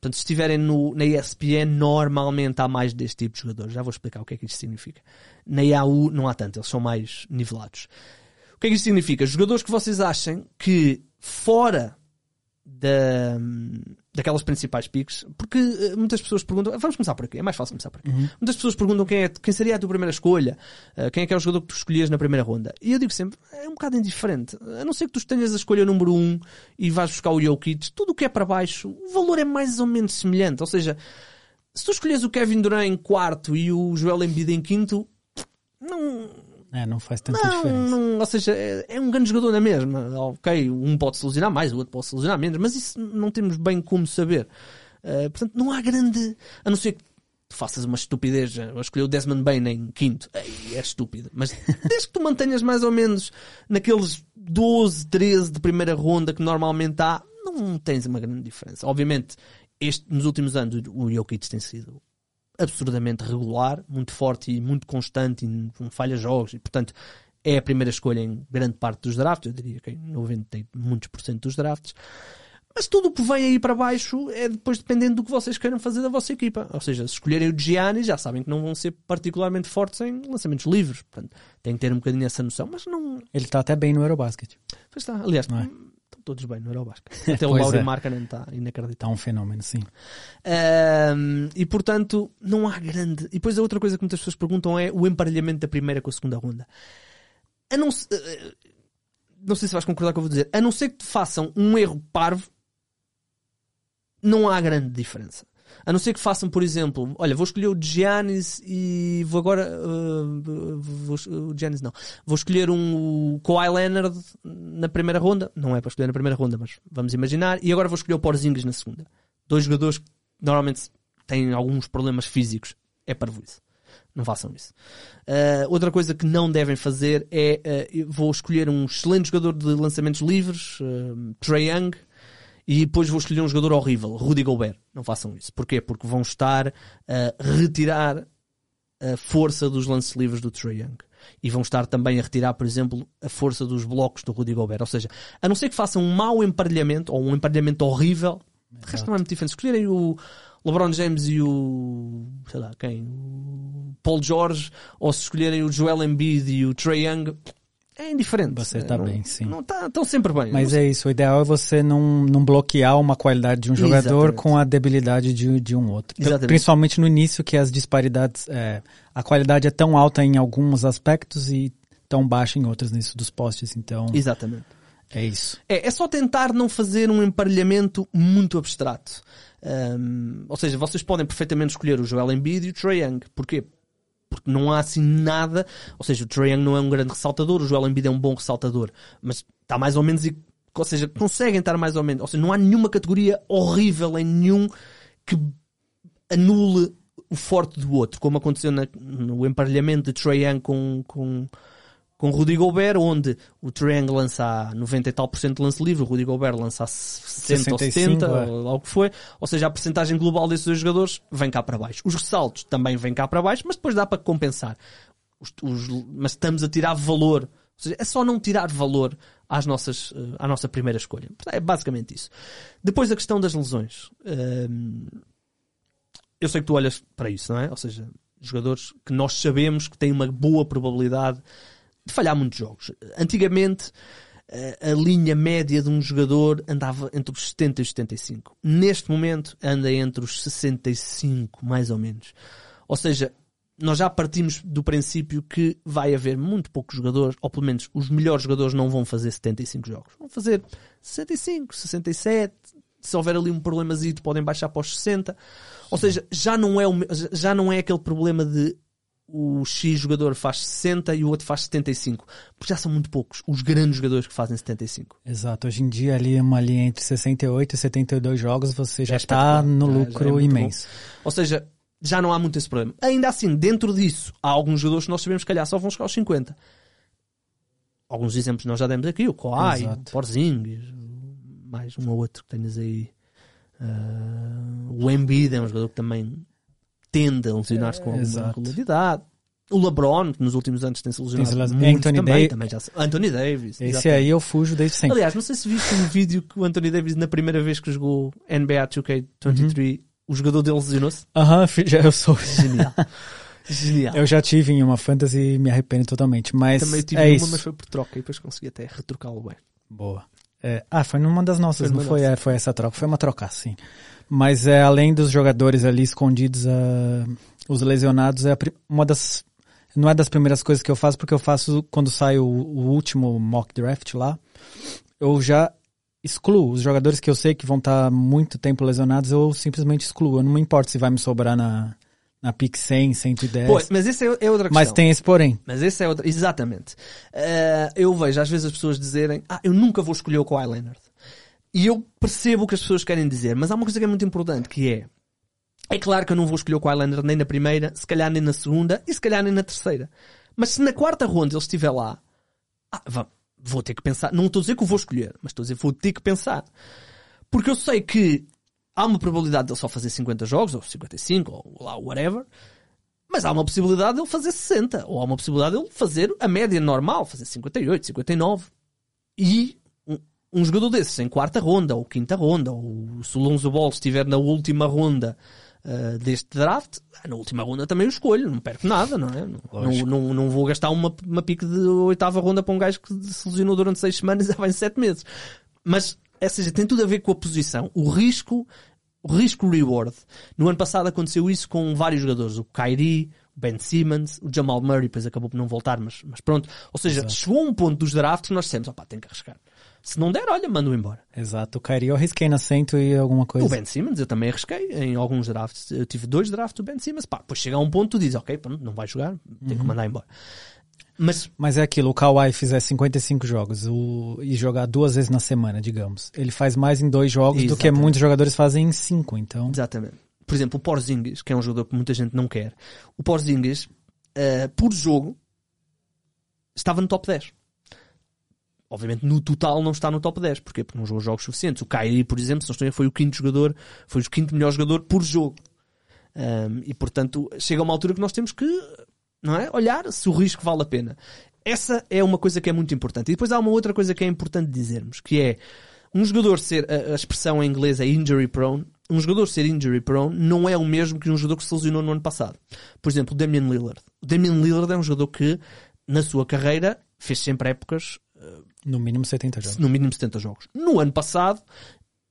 Portanto, se estiverem no, na ESPN, normalmente há mais deste tipo de jogadores. Já vou explicar o que é que isto significa. Na IAU não há tanto, eles são mais nivelados. O que é que isto significa? Jogadores que vocês achem que fora da, daquelas principais piques, porque eh, muitas pessoas perguntam, vamos começar por aqui, é mais fácil começar por aqui. Uhum. Muitas pessoas perguntam quem, é, quem seria a tua primeira escolha, uh, quem é que é o jogador que tu escolhias na primeira ronda. E eu digo sempre, é um bocado indiferente. A não ser que tu tenhas a escolha número 1 um e vais buscar o Jokic, tudo o que é para baixo, o valor é mais ou menos semelhante. Ou seja, se tu escolhes o Kevin Durant em quarto e o Joel Embiid em quinto, não, é, não faz tanta não, diferença. Não, ou seja, é, é, um grande jogador na mesma. Ok, um pode se lesionar mais, o outro pode se lesionar menos, mas isso não temos bem como saber. Uh, portanto, não há grande. A não ser que tu faças uma estupidez, ou escolher o Desmond Bain em quinto, Ei, é estúpido. Mas <laughs> desde que tu mantenhas mais ou menos naqueles 12, 13 de primeira ronda que normalmente há, não tens uma grande diferença. Obviamente, este, nos últimos anos o Jokic tem sido absurdamente regular, muito forte e muito constante e não falha jogos e portanto é a primeira escolha em grande parte dos drafts, eu diria que em 90 e muitos por cento dos drafts. Mas tudo o que vem aí para baixo é depois dependendo do que vocês queiram fazer da vossa equipa. Ou seja, se escolherem o Gianni, já sabem que não vão ser particularmente fortes em lançamentos livres. Portanto, têm que ter um bocadinho essa noção, mas não. Ele está até bem no Eurobasket. Pois está, aliás, não é? Todos bem no Eurobasket. <laughs> Até o Lauri é. Markkanen está inacreditável. Está um fenómeno, sim. Um, e portanto, não há grande. E depois a outra coisa que muitas pessoas perguntam é o emparelhamento da primeira com a segunda ronda. A não, uh, não sei se vais concordar com o que eu vou dizer. A não ser que te façam um erro parvo, não há grande diferença. A não ser que façam, por exemplo, olha, vou escolher o Giannis e vou agora. Uh, vou, o Giannis não. Vou escolher um Kawhi Leonard na primeira ronda. Não é para escolher na primeira ronda, mas vamos imaginar. E agora vou escolher o Porzingis na segunda. Dois jogadores que normalmente têm alguns problemas físicos. É para isso. Não façam isso. Uh, outra coisa que não devem fazer é uh, vou escolher um excelente jogador de lançamentos livres, uh, Trey Young, e depois vou escolher um jogador horrível, Rudy Gobert. Não façam isso. Porquê? Porque vão estar a retirar a força dos lances livres do Trae Young. E vão estar também a retirar, por exemplo, a força dos blocos do Rudy Gobert. Ou seja, a não ser que façam um mau emparelhamento ou um emparelhamento horrível, de resto não é muito diferente. Escolherem o LeBron James e o. sei lá, quem? O Paul George, ou se escolherem o Joel Embiid e o Trae Young, é indiferente. Você está bem, sim. Não tá, estão sempre bem. Mas é isso, o ideal é você não, não bloquear uma qualidade de um jogador Exatamente. com a debilidade de, de um outro. Exatamente. Principalmente no início, que as disparidades, é, a qualidade é tão alta em alguns aspectos e tão baixa em outras nisso dos postes, então Exatamente. é isso. É, é só tentar não fazer um emparelhamento muito abstrato. Ahm, ou seja, vocês podem perfeitamente escolher o Joel Embiid e o Trae Young. Porquê? Porque não há assim nada. Ou seja, o Trae Young não é um grande ressaltador, o Joel Embiid é um bom ressaltador. Mas está mais ou menos. Ou seja, conseguem estar mais ou menos. Ou seja, não há nenhuma categoria horrível em nenhum que anule o forte do outro, como aconteceu na- no emparelhamento de Trae Young com, com, com Rudy Gobert, onde o Young lança a 90 e tal por cento de lance livre, o Rudy Gobert lança a 60 ou 65, 70, é. ou lá o que foi. Ou seja, a percentagem global desses dois jogadores vem cá para baixo. Os ressaltos também vêm cá para baixo, mas depois dá para compensar. Os- os- mas estamos a tirar valor. Ou seja, é só não tirar valor às nossas, eh, à nossa primeira escolha. É basicamente isso. Depois a questão das lesões. Hum, eu sei que tu olhas para isso, não é? Ou seja, jogadores que nós sabemos que têm uma boa probabilidade de falhar muitos jogos. Antigamente, eh, a linha média de um jogador andava entre os 70 e os 75. Neste momento, anda entre os 65, mais ou menos. Ou seja, nós já partimos do princípio que vai haver muito poucos jogadores, ou pelo menos os melhores jogadores não vão fazer 75 jogos. Vão fazer 65, 67. Se houver ali um problemazinho, podem baixar para os 60. Ou seja, já não é, já não é aquele problema de o X jogador faz 60 e o outro faz 75. Porque já são muito poucos os grandes jogadores que fazem 75. Exato. Hoje em dia, ali, uma linha entre 68 e 72 jogos, você já É está espetacular. no Já- já é lucro muito imenso. Ou seja, já não há muito esse problema. Ainda assim, dentro disso, há alguns jogadores que nós sabemos que calhar só vão chegar aos 50. Alguns exemplos nós já demos aqui, o Kawhi, o Porzingis, mais um ou outro que tenhas aí. Ah, o Embiid é um jogador que também tende a lesionar-se com alguma regularidade. O LeBron, que nos últimos anos tem se lesionado Tem muito Anthony também, Davis. também já Anthony Davis. Esse exatamente. aí eu fujo desde sempre. Aliás, não sei se viste um vídeo que o Anthony Davis, na primeira vez que jogou NBA 2K23, Uhum. o jogador dele lesionou-se. Aham, fi- já eu sou. Genial. <laughs> Genial. Eu já tive em uma fantasy e me arrependo totalmente. Mas Também tive é uma, isso. mas foi por troca e depois consegui até retrocá-lo bem. Boa. É, ah, foi numa das nossas, Foi não foi, nossa. é, foi essa troca, foi uma troca, sim. Mas é, além dos jogadores ali escondidos, ah, os lesionados é a uma das. Não é das primeiras coisas que eu faço, porque eu faço quando sai o, o último mock draft lá. Eu já excluo os jogadores que eu sei que vão estar muito tempo lesionados, eu simplesmente excluo. Eu não me importo se vai me sobrar na, na pick 100, 110. Pô, mas essa é, é outra questão. mas tem esse porém. Mas esse é outra. Exatamente. Eh, eu vejo às vezes as pessoas dizerem: Ah, eu nunca vou escolher o Kawhi Leonard. E eu percebo o que as pessoas querem dizer, mas há uma coisa que é muito importante que é. É claro que eu não vou escolher o Leonard nem na primeira, se calhar nem na segunda e se calhar nem na terceira. Mas se na quarta ronda ele estiver lá, ah, vou ter que pensar. Não estou a dizer que o vou escolher, mas estou a dizer que vou ter que pensar. Porque eu sei que há uma probabilidade de ele só fazer 50 jogos, ou 55, ou lá, whatever. Mas há uma possibilidade de ele fazer 60. Ou há uma possibilidade de ele fazer a média normal, fazer 58, 59. E um, jogador desses em quarta ronda, ou quinta ronda, ou se o Lonzo Ball estiver na última ronda ah, deste draft, na última ronda também o escolho, não perco nada, não é? Não, não, não, vou gastar uma, uma pique de oitava ronda para um gajo que se lesionou durante seis semanas e já vai em sete meses. Mas, ou seja, tem tudo a ver com a posição. O risco, o risco-reward. No ano passado aconteceu isso com vários jogadores. O Kyrie, Ben Simmons, o Jamal Murray, depois acabou por não voltar, mas, mas pronto. Ou seja, chegou um ponto dos drafts que nós dissemos, opá, tem que arriscar. Se não der, olha, manda-o embora. Exato. O Kyrie eu arrisquei na cento e alguma coisa. O Ben Simmons eu também arrisquei em alguns drafts. Eu tive dois drafts do Ben Simmons. Pá, depois chega a um ponto tu dizes, ok, pronto, não vai jogar, tem que mandar embora. Mas Mas é aquilo, o Kawhi fizer 55 jogos o, e jogar duas vezes na semana, digamos. Ele faz mais em dois jogos do que Exatamente. muitos jogadores fazem em cinco, então. Exatamente. Por exemplo, o Porzingis, que é um jogador que muita gente não quer. O Porzingis, eh, por jogo, estava no top 10. Obviamente, no total não está no top 10. Porquê? Porque não jogou jogos suficientes. O Kyrie, por exemplo, se não estou foi o quinto jogador, foi o quinto melhor jogador por jogo. Um, e, portanto, chega uma altura que nós temos que não é? olhar se o risco vale a pena. Essa é uma coisa que é muito importante. E depois há uma outra coisa que é importante dizermos, que é um jogador ser, a, a expressão em inglês é injury prone, um jogador ser injury prone não é o mesmo que um jogador que se lesionou no ano passado. Por exemplo, o Damian Lillard. O Damian Lillard é um jogador que, na sua carreira, fez sempre épocas No mínimo 70 jogos. no mínimo 70 jogos. No ano passado,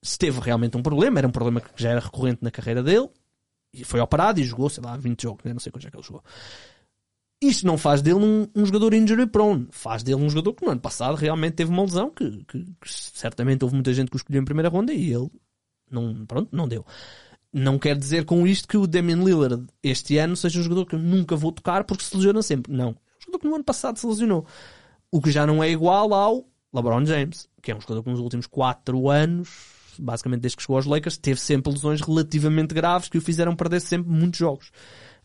se teve realmente um problema, era um problema que já era recorrente na carreira dele, e foi operado e jogou, sei lá, 20 jogos, eu não sei quantos é que ele jogou. Isto não faz dele um, um jogador injury prone, faz dele um jogador que no ano passado realmente teve uma lesão, que, que, que certamente houve muita gente que o escolheu em primeira ronda e ele não, pronto, não deu. Não quer dizer com isto que o Damian Lillard este ano seja um jogador que eu nunca vou tocar porque se lesiona sempre. Não. É um jogador que no ano passado se lesionou. O que já não é igual ao LeBron James, que é um jogador que nos últimos 4 anos, basicamente desde que chegou aos Lakers, teve sempre lesões relativamente graves que o fizeram perder sempre muitos jogos.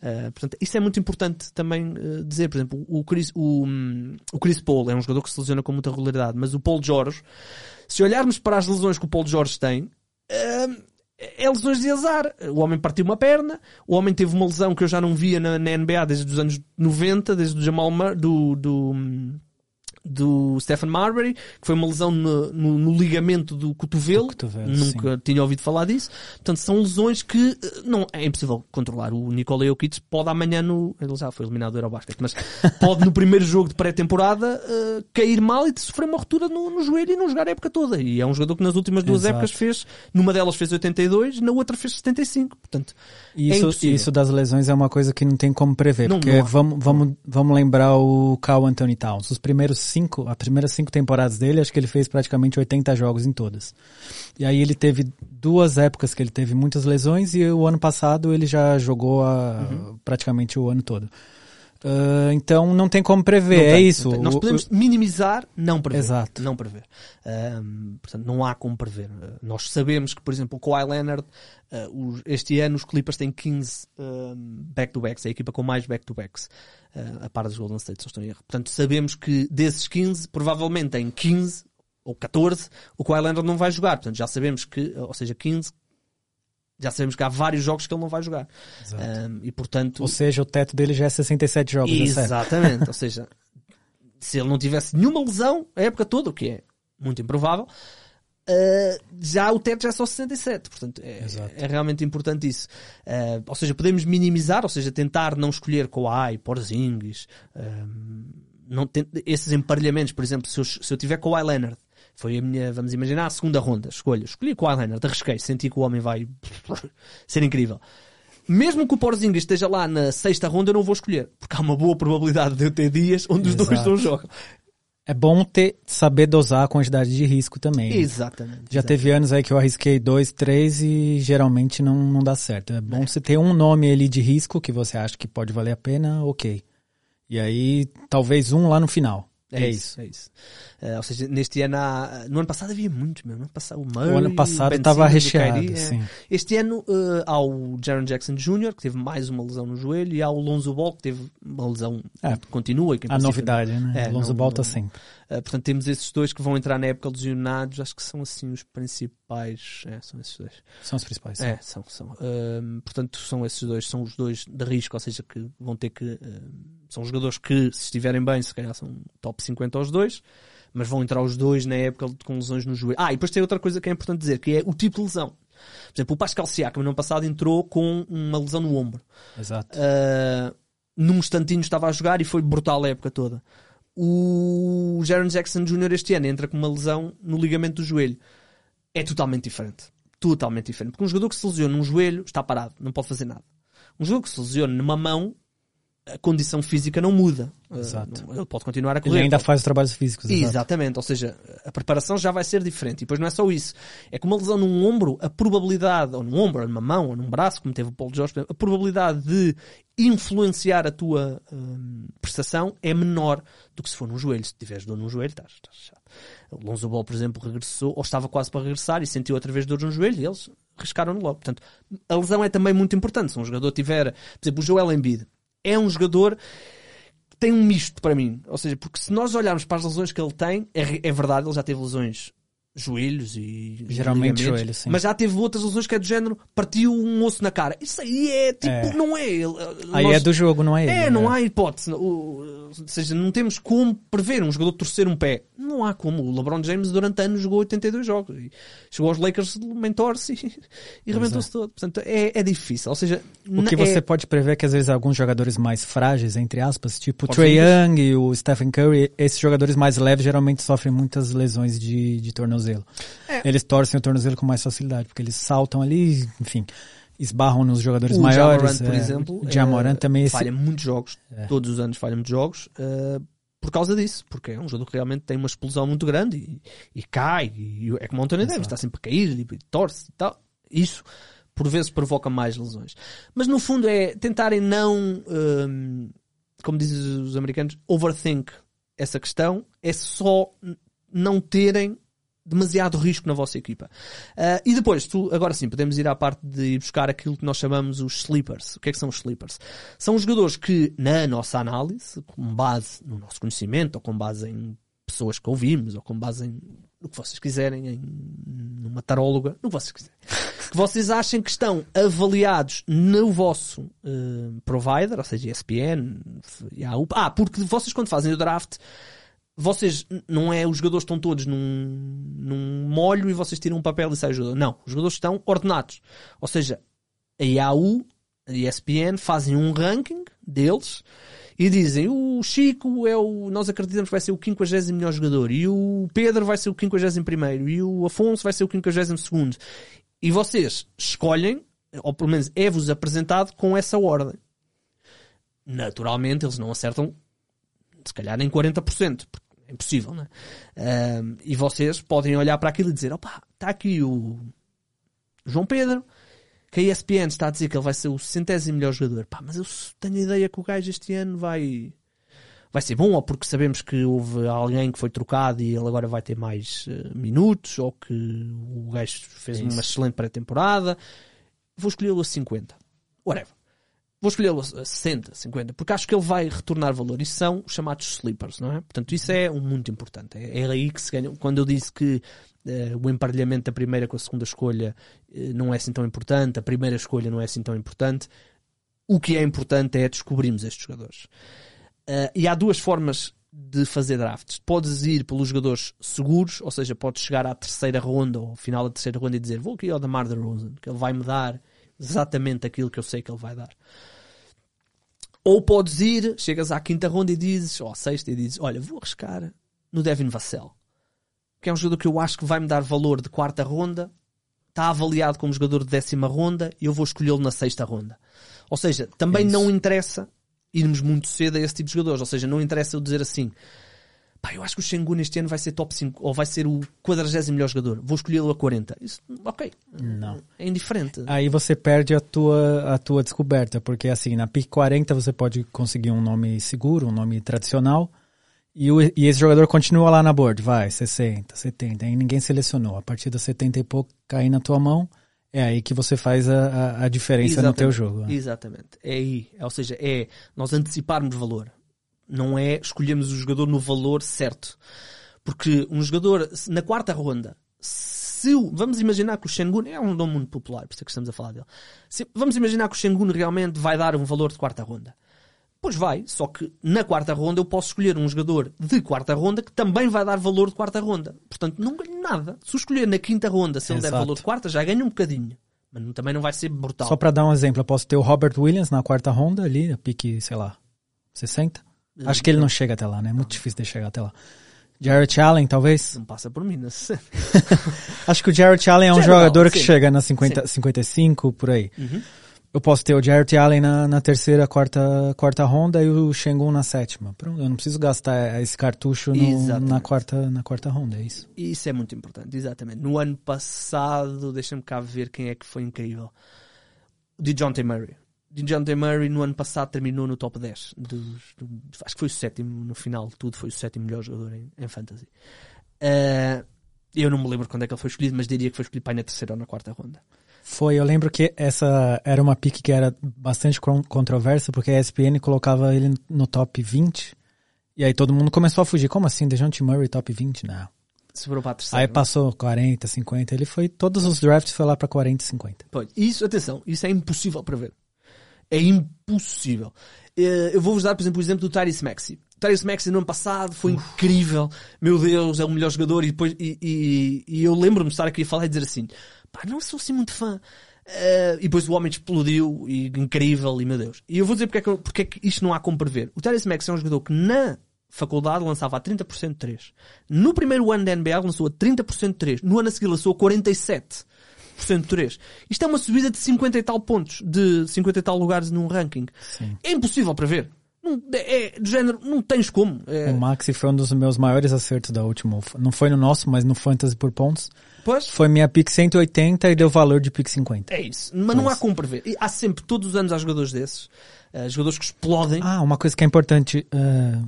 Uh, portanto, isso é muito importante também uh, dizer. Por exemplo, o Chris, o, um, o Chris Paul é um jogador que se lesiona com muita regularidade, mas o Paul George, se olharmos para as lesões que o Paul George tem, é lesões de azar. O homem partiu uma perna, o homem teve uma lesão que eu já não via na, na NBA desde os anos 90, desde o Jamal Mur do, do, um, do Stephen Marbury, que foi uma lesão no, no, no ligamento do cotovelo. Cotovelo Nunca sim. tinha ouvido falar disso. Portanto, são lesões que eh, não é impossível controlar. O Nikola Jokic pode amanhã no. Ele já foi eliminado do Eurobasket, mas <laughs> pode no primeiro jogo de pré-temporada uh, cair mal e sofrer uma ruptura no, no, joelho e não jogar a época toda. E é um jogador que nas últimas duas Exato. épocas fez, numa delas fez 82, na outra fez 75. Portanto, é isso, é isso das lesões é uma coisa que não tem como prever. Não, porque não vamos, vamos, vamos lembrar o Carl Anthony Towns. Os primeiros cinco, as primeiras cinco temporadas dele, acho que ele fez praticamente 80 jogos em todas. E aí ele teve duas épocas que ele teve muitas lesões e o ano passado ele já jogou a, uhum. praticamente o ano todo. Uh, então não tem como prever, tem, é isso. Nós podemos minimizar, não prever. Exato. Não prever. Uh, portanto, não há como prever. Uh, nós sabemos que, por exemplo, o Kawhi Leonard, os, este ano os Clippers têm 15 back-to-backs, é a equipa com mais back-to-backs, a par dos Golden State, se estou em erro. Portanto, sabemos que desses 15, provavelmente em 15 ou 14, o Kawhi Leonard não vai jogar. Portanto, já sabemos que, ou seja, 15, já sabemos que há vários jogos que ele não vai jogar. Um, e portanto. Ou seja, o teto dele já é 67 jogos. Exatamente. ou seja, <laughs> se ele não tivesse nenhuma lesão a época toda, o que é muito improvável, uh, já o teto já é só 67. Portanto, é, é realmente importante isso. Uh, ou seja, podemos minimizar, ou seja, tentar não escolher Kawhi, Porzingis, um, não tem, esses emparelhamentos, por exemplo, se eu, se eu tiver Kawhi Leonard foi a minha, vamos imaginar, a segunda ronda. Escolha. Escolhi com o Leonard, arrisquei, senti que o homem vai <laughs> ser incrível. Mesmo que o Porzingis esteja lá na sexta ronda, eu não vou escolher. Porque há uma boa probabilidade de eu ter dias onde os dois não jogam. É bom ter, saber dosar a quantidade de risco também. Né? Exatamente. Já exatamente. teve anos aí que eu arrisquei dois, três e geralmente não, não dá certo. É bom é. você ter um nome ali de risco que você acha que pode valer a pena, ok. E aí, talvez um lá no final. É, é isso, isso, é isso. Uh, ou seja, neste ano há, no ano passado havia muitos mesmo. No ano passado, o, Murray, o ano passado estava recheado. Kyrie, é. Este ano uh, há o Jaron Jackson Jr., que teve mais uma lesão no joelho, e há o Lonzo Ball, que teve uma lesão é, que continua. Que a novidade, né? É, o Lonzo Ball está sempre. Uh, portanto, temos esses dois que vão entrar na época lesionados. Acho que são assim os principais. É, são esses dois. São os principais. É, são. são. portanto, são esses dois. São os dois de risco, ou seja, que vão ter que são jogadores que, se estiverem bem, se calhar são top 50 aos dois, mas vão entrar os dois na época com lesões no joelho. Ah, e depois tem outra coisa que é importante dizer, que é o tipo de lesão. Por exemplo, o Pascal Siakam no ano passado entrou com uma lesão no ombro. Exato. Uh, num instantinho estava a jogar e foi brutal a época toda. O Jaron Jackson Jr. este ano entra com uma lesão no ligamento do joelho. É totalmente diferente. Totalmente diferente. Porque um jogador que se lesiona num joelho está parado, não pode fazer nada. Um jogador que se lesiona numa mão a condição física não muda. Exato. Ele pode continuar a correr. Ele ainda faz os trabalhos físicos. Exato. Exatamente. Ou seja, a preparação já vai ser diferente. E depois não é só isso. É que uma lesão num ombro, a probabilidade, ou num ombro, ou numa mão, ou num braço, como teve o Paulo Jorge, a probabilidade de influenciar a tua hum, prestação é menor do que se for num joelho. Se tiveres dor num joelho, estás, estás chato. O Lonzo Ball, por exemplo, regressou, ou estava quase para regressar e sentiu outra vez dor no joelho e eles riscaram-no logo. Portanto, a lesão é também muito importante. Se um jogador tiver, por exemplo, o Joel Embiid, é um jogador que tem um misto para mim. Ou seja, porque se nós olharmos para as lesões que ele tem, é, é verdade, ele já teve lesões joelhos e geralmente joelhos, sim. mas já teve outras lesões que é do género partiu um osso na cara. Isso aí é tipo é. não é ele. Aí é do jogo não é ele, é não é? há hipótese. Ou seja não temos como prever um jogador torcer um pé. Não há como. O LeBron James durante anos jogou 82 jogos e chegou aos Lakers mentor-se e, e rebentou-se todo. Portanto é, é difícil. Ou seja o que você é... pode prever é que às vezes alguns jogadores mais frágeis entre aspas tipo o Trey Young e o Stephen Curry esses jogadores mais leves geralmente sofrem muitas lesões de, de tornozelo tornozelo. É. Eles torcem o tornozelo com mais facilidade, porque eles saltam ali, enfim. esbarram nos jogadores O maiores. Jamoran, por é, exemplo, o Jamoran também esse, falha muitos jogos, É. todos os anos falha muitos jogos, eh, por causa disso, porque é um jogador que realmente tem uma explosão muito grande e, e cai, e é como o António Davis, está sempre a cair e, e torce e tal. Isso, por vezes, provoca mais lesões. Mas no fundo é tentarem não, hum, como dizem os americanos, overthink essa questão, é só não terem demasiado risco na vossa equipa. Ah, e depois, tu, agora sim, podemos ir à parte de ir buscar aquilo que nós chamamos os sleepers. O que é que são os sleepers? São os jogadores que, na nossa análise, com base no nosso conhecimento, ou com base em pessoas que ouvimos, ou com base em no que vocês quiserem, em numa taróloga, no que vocês quiserem, <laughs> que vocês achem que estão avaliados no vosso eh, provider, ou seja, ESPN, Yahoo. Ah, porque vocês quando fazem o draft, vocês não é os jogadores estão todos num, num molho e vocês tiram um papel e sai jogador. Não, os jogadores estão ordenados. Ou seja, a Yahoo, a ESPN fazem um ranking deles e dizem o Chico é o nós acreditamos que vai ser o 50 melhor jogador e o Pedro vai ser o 51 primeiro e o Afonso vai ser o 52 segundo. E vocês escolhem, ou pelo menos é-vos apresentado com essa ordem. Naturalmente eles não acertam se calhar nem 40%, porque é impossível, não é? Ahm, e vocês podem olhar para aquilo e dizer, opa, está aqui o João Pedro, que a ESPN está a dizer que ele vai ser o centésimo melhor jogador. Pá, mas eu tenho a ideia que o gajo este ano vai, vai ser bom, ou porque sabemos que houve alguém que foi trocado e ele agora vai ter mais eh, minutos, ou que o gajo fez uma excelente pré-temporada. Vou escolhê-lo a 50. Whatever. Vou escolhê-lo a 60, 50, porque acho que ele vai retornar valor. Isso são os chamados sleepers, não é? Portanto, isso é um muito importante. É, é aí que se ganha. Quando eu disse que eh, o emparelhamento da primeira com a segunda escolha eh, não é assim tão importante, a primeira escolha não é assim tão importante, o que é importante é descobrirmos estes jogadores. Eh, e há duas formas de fazer drafts. Podes ir pelos jogadores seguros, ou seja, podes chegar à terceira ronda ou ao final da terceira ronda e dizer vou aqui ao Damar DeRozan, que ele vai me dar exatamente aquilo que eu sei que ele vai dar. Ou podes ir, chegas à quinta ronda e dizes, ou à sexta e dizes, olha, vou arriscar no Devin Vassell, que é um jogador que eu acho que vai me dar valor de quarta ronda, está avaliado como jogador de décima ronda e eu vou escolhê-lo na sexta ronda. Ou seja, também É não interessa irmos muito cedo a esse tipo de jogadores. Ou seja, não interessa eu dizer assim, pá, eu acho que o Shengun este ano vai ser top 5 ou vai ser o 40 melhor jogador. Vou escolhê-lo a 40. Isso, ok. Não. É indiferente. Aí você perde a tua, a tua descoberta, porque assim, na pick 40 você pode conseguir um nome seguro, um nome tradicional, e, o- e esse jogador continua lá na board, vai, 60, 70, aí ninguém selecionou. A partir das 70 e pouco cair na tua mão, é aí que você faz a, a, a diferença no teu jogo. né? Exatamente. É aí. Ou seja, é nós anteciparmos valor. Não é escolhermos o jogador no valor certo. Porque um jogador, na quarta ronda, se o, vamos imaginar que o Shengun é um nome muito popular, por isso é que estamos a falar dele. Se- vamos imaginar que o Shengun realmente vai dar um valor de quarta ronda. Pois vai, só que na quarta ronda eu posso escolher um jogador de quarta ronda que também vai dar valor de quarta ronda. Portanto, não ganho nada. Se eu escolher na quinta ronda, se ele der Exato. valor de quarta, já ganho um bocadinho. Mas também não vai ser brutal. Só pra dar um exemplo, eu posso ter o Robert Williams na quarta ronda ali, a pique, sei lá, 60. Acho que ele não chega até lá, né? É muito difícil de chegar até lá. Jarrett Allen, talvez. Não passa por mim, né? <laughs> Acho que o Jarrett Allen é um é jogador que chega na 50, 55, por aí. Uhum. Eu posso ter o Jarrett Allen na, na terceira, quarta, quarta ronda e o Shengun na sétima. Pronto, eu não preciso gastar esse cartucho no- na, quarta, na quarta ronda, é isso. Isso é muito importante, exatamente. No ano passado, deixa-me cá ver quem é que foi incrível. O DeJounte Murray. DeJounte Murray no ano passado terminou no top 10. dos- do- acho que foi o sétimo, no final de tudo, foi o sétimo melhor jogador em, em Fantasy. Eh, eu não me lembro quando é que ele foi escolhido, mas diria que foi escolhido para na terceira ou na quarta ronda. Foi, eu lembro que essa era uma pick que era bastante con- controversa, porque a ESPN colocava ele no top 20, e aí todo mundo começou a fugir. Como assim, DeJounte Murray top 20? Não. Sobrou para a terceira. Aí é? passou 40, 50, ele foi, todos os drafts foi lá pra 40 e 50. Pois, isso, atenção, isso é impossível para ver. É impossível. Eh, Eu vou-vos dar, por exemplo, o exemplo do Tyrese Maxey. O Tyrese Maxey no ano passado foi incrível. Meu Deus, é o melhor jogador. E, depois, e, e- e eu lembro-me de estar aqui a falar e dizer assim: pá, não sou assim muito fã. Eh, e depois o homem explodiu e incrível. E meu Deus. E eu vou dizer porque é que, porque é que isto não há como prever. O Tyrese Maxey é um jogador que na faculdade lançava a 30% de 3. No primeiro ano da NBA lançou a 30% de 3. No ano a seguir lançou a 47%. 10% de 3. Isto é uma subida de 50 e tal pontos, de 50 e tal lugares num ranking. Sim. É impossível para ver. Não, é do género, não tens como. É, O Maxi foi um dos meus maiores acertos da última. Não foi no nosso, mas no Fantasy por pontos. pois, Foi minha pick 180 e deu valor de pick 50. é isso. Mas não há como prever. E há sempre, todos os anos, há jogadores desses. eh, jogadores que explodem. Ah, uma coisa que é importante. eh,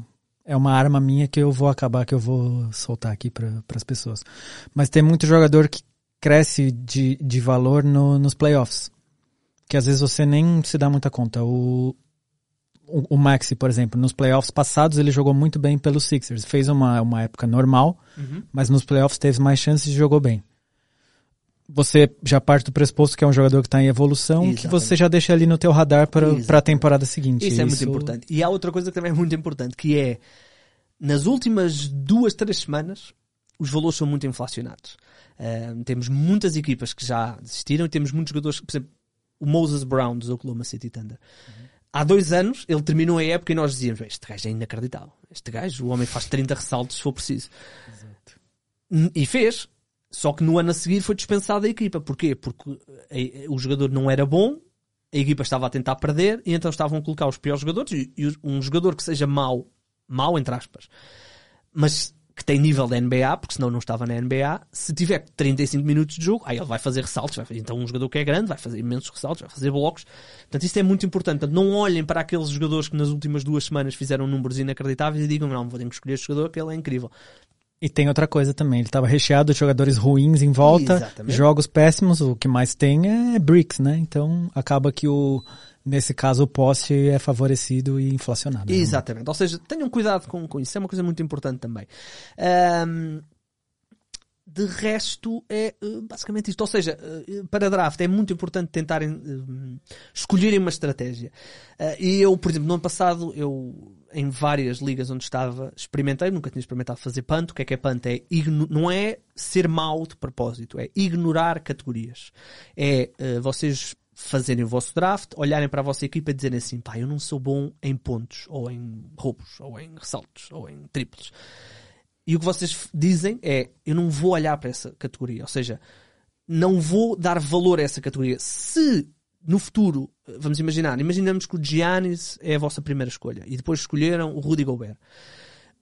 é uma arma minha que eu vou acabar, que eu vou soltar aqui para as pessoas. Mas tem muito jogador que cresce de, de valor no, nos playoffs. Que às vezes você nem se dá muita conta. O, o, o Maxi, por exemplo, nos playoffs passados ele jogou muito bem pelos Sixers. Fez uma, uma época normal, Uhum. mas nos playoffs teve mais chances e jogou bem. Você já parte do pressuposto que é um jogador que está em evolução, que Exatamente. você já deixa ali no teu radar para a temporada seguinte. Isso é muito importante. E há outra coisa que também é muito importante, que é, nas últimas duas, três semanas, os valores são muito inflacionados. Temos muitas equipas que já desistiram e temos muitos jogadores, por exemplo, o Moses Brown dos Oklahoma City Thunder. Há dois anos, ele terminou a época e nós dizíamos, este gajo é inacreditável. Este gajo, o homem faz 30 ressaltos se for preciso. N- E fez. Só que no ano a seguir foi dispensado da equipa. Porquê? Porque eh, o jogador não era bom, a equipa estava a tentar perder e então estavam a colocar os piores jogadores e um jogador que seja mau, mau entre aspas, mas que tem nível da NBA, porque senão não estava na NBA, se tiver 35 minutos de jogo, aí ele vai fazer ressaltos, vai fazer, então um jogador que é grande vai fazer imensos ressaltos, vai fazer blocos. Portanto, isto é muito importante. Portanto, não olhem para aqueles jogadores que nas últimas duas semanas fizeram números inacreditáveis e digam, não, vou ter que escolher este jogador que ele é incrível. E tem outra coisa também, ele estava recheado de jogadores ruins em volta, Exatamente. jogos péssimos, o que mais tem é bricks, né? Então acaba que o nesse caso o poste é favorecido e inflacionado. né? Exatamente. Ou seja, tenham cuidado com, com isso. É uma coisa muito importante também. Ahm, de resto, é eh, basicamente isto. Ou seja, eh, para draft é muito importante tentarem eh, escolherem uma estratégia. Eh, e eu, por exemplo, no ano passado, eu em várias ligas onde estava, experimentei, nunca tinha experimentado fazer punt. O que é que é punt? É não é ser mau de propósito, é ignorar categorias. É eh, vocês fazerem o vosso draft, olharem para a vossa equipa e dizerem assim, pá, eu não sou bom em pontos, ou em roubos, ou em ressaltos, ou em triplos. E o que vocês dizem é, eu não vou olhar para essa categoria, ou seja, não vou dar valor a essa categoria. Se no futuro, vamos imaginar, imaginamos que o Giannis é a vossa primeira escolha e depois escolheram o Rudy Gobert.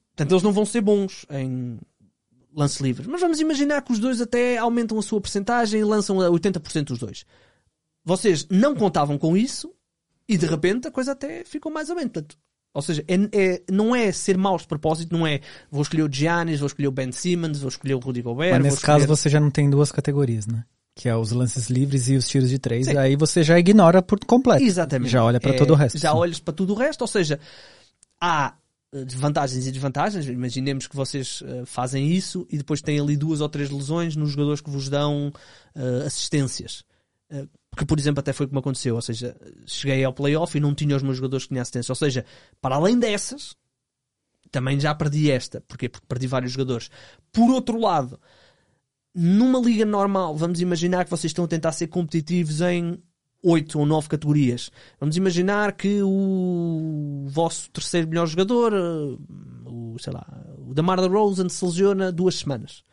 Portanto, eles não vão ser bons em lance livre, mas vamos imaginar que os dois até aumentam a sua percentagem e lançam a 80% dos dois. Vocês não contavam com isso e de repente a coisa até ficou mais ou menos. Portanto, ou seja, é, é- não é ser maus de propósito, não é vou escolher o Giannis, vou escolher o Ben Simmons, vou escolher o Rudy Gobert. Mas nesse caso escolher- você já não tem duas categorias, né? Que é os lances livres e os tiros de três. Sim. Aí você já ignora por completo. Exatamente. Já olha para É, todo o resto. Já sim. olhas para tudo o resto, ou seja, há eh, vantagens e desvantagens. Imaginemos que vocês eh, fazem isso e depois têm ali duas ou três lesões nos jogadores que vos dão eh, assistências. Eh, que, por exemplo, até foi como aconteceu. Ou seja, cheguei ao playoff e não tinha os meus jogadores que tinham assistência. Ou seja, para além dessas, também já perdi esta. Porquê? Porque perdi vários jogadores. Por outro lado, numa liga normal, vamos imaginar que vocês estão a tentar ser competitivos em 8 ou 9 categorias. Vamos imaginar que o vosso terceiro melhor jogador, eh, o, sei lá, o Damar DeRozan se lesiona duas semanas.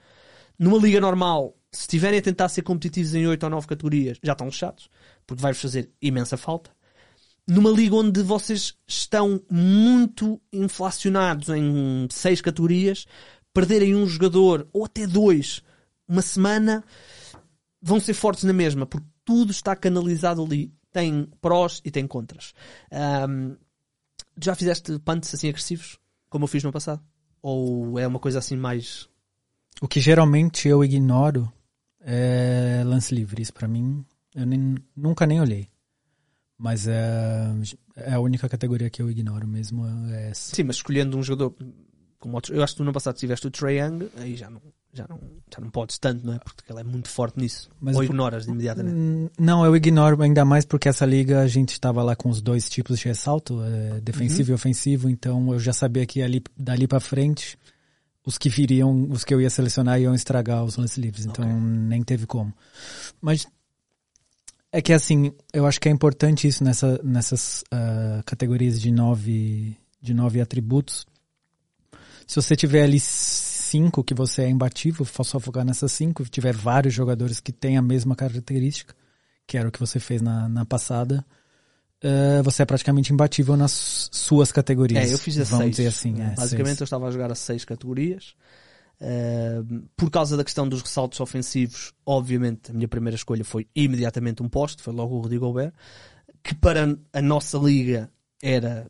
Numa liga normal, se estiverem a tentar ser competitivos em 8 ou 9 categorias, já estão lixados, porque vai-vos fazer imensa falta. Numa liga onde vocês estão muito inflacionados em 6 categorias, perderem um jogador ou até dois uma semana, vão ser fortes na mesma, porque tudo está canalizado ali. Tem prós e tem contras. Ahm, já fizeste punts assim agressivos, como eu fiz no passado? Ou é uma coisa assim mais. O que geralmente eu ignoro é lance livre. Isso pra mim, eu nem- nunca nem olhei. Mas é, é a única categoria que eu ignoro mesmo. É essa. Sim, mas escolhendo um jogador como outros. Eu acho que no passado tiveste o Trae Young, aí já não, já não, já não podes tanto, não é? Porque ele é muito forte nisso. Mas Ou por- ignoras imediatamente. Hum, Não, eu ignoro ainda mais porque essa liga a gente estava lá com os dois tipos de ressalto, é, defensivo Uhum. e ofensivo, então eu já sabia que ali, dali pra frente os que viriam, os que eu ia selecionar iam estragar os lances livres, então Ok. nem teve como. Mas é que assim, eu acho que é importante isso nessa, nessas ah, categorias de nove, de nove atributos. Se você tiver ali cinco que você é imbatível, só focar nessas cinco, tiver vários jogadores que têm a mesma característica, que era o que você fez na, na passada, uh, você é praticamente imbatível nas suas categorias. É, eu fiz a vamos seis. dizer assim. É, Basicamente seis. eu estava a jogar a seis categorias. Uh, por causa da questão dos ressaltos ofensivos, obviamente a minha primeira escolha foi imediatamente um poste, foi logo o Rodrigo Gobert, que para a nossa liga era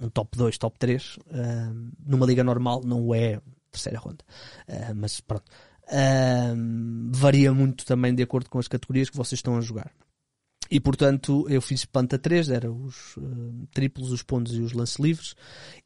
um top 2, top 3. Uh, numa liga normal não é terceira ronda. Uh, mas pronto. Uh, varia muito também de acordo com as categorias que vocês estão a jogar. E portanto eu fiz planta 3, era os uh, triplos, os pontos e os lances livres.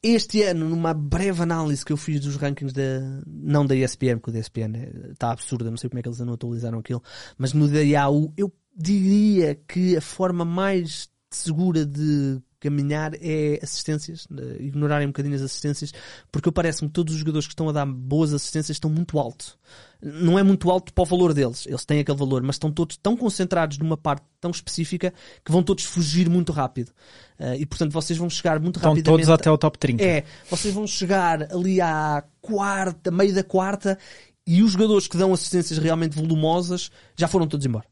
Este ano, numa breve análise que eu fiz dos rankings da, não da ESPN, porque o da ESPN está absurdo, não sei como é que eles não atualizaram aquilo, mas no da Yahoo eu diria que a forma mais segura de caminhar é assistências, ignorarem um bocadinho as assistências, porque parece-me que todos os jogadores que estão a dar boas assistências estão muito alto. Não é muito alto para o valor deles, eles têm aquele valor, mas estão todos tão concentrados numa parte tão específica que vão todos fugir muito rápido. Uh, e portanto vocês vão chegar muito estão rapidamente. todos até o top 30. É, vocês vão chegar ali à quarta, meio da quarta, e os jogadores que dão assistências realmente volumosas já foram todos embora.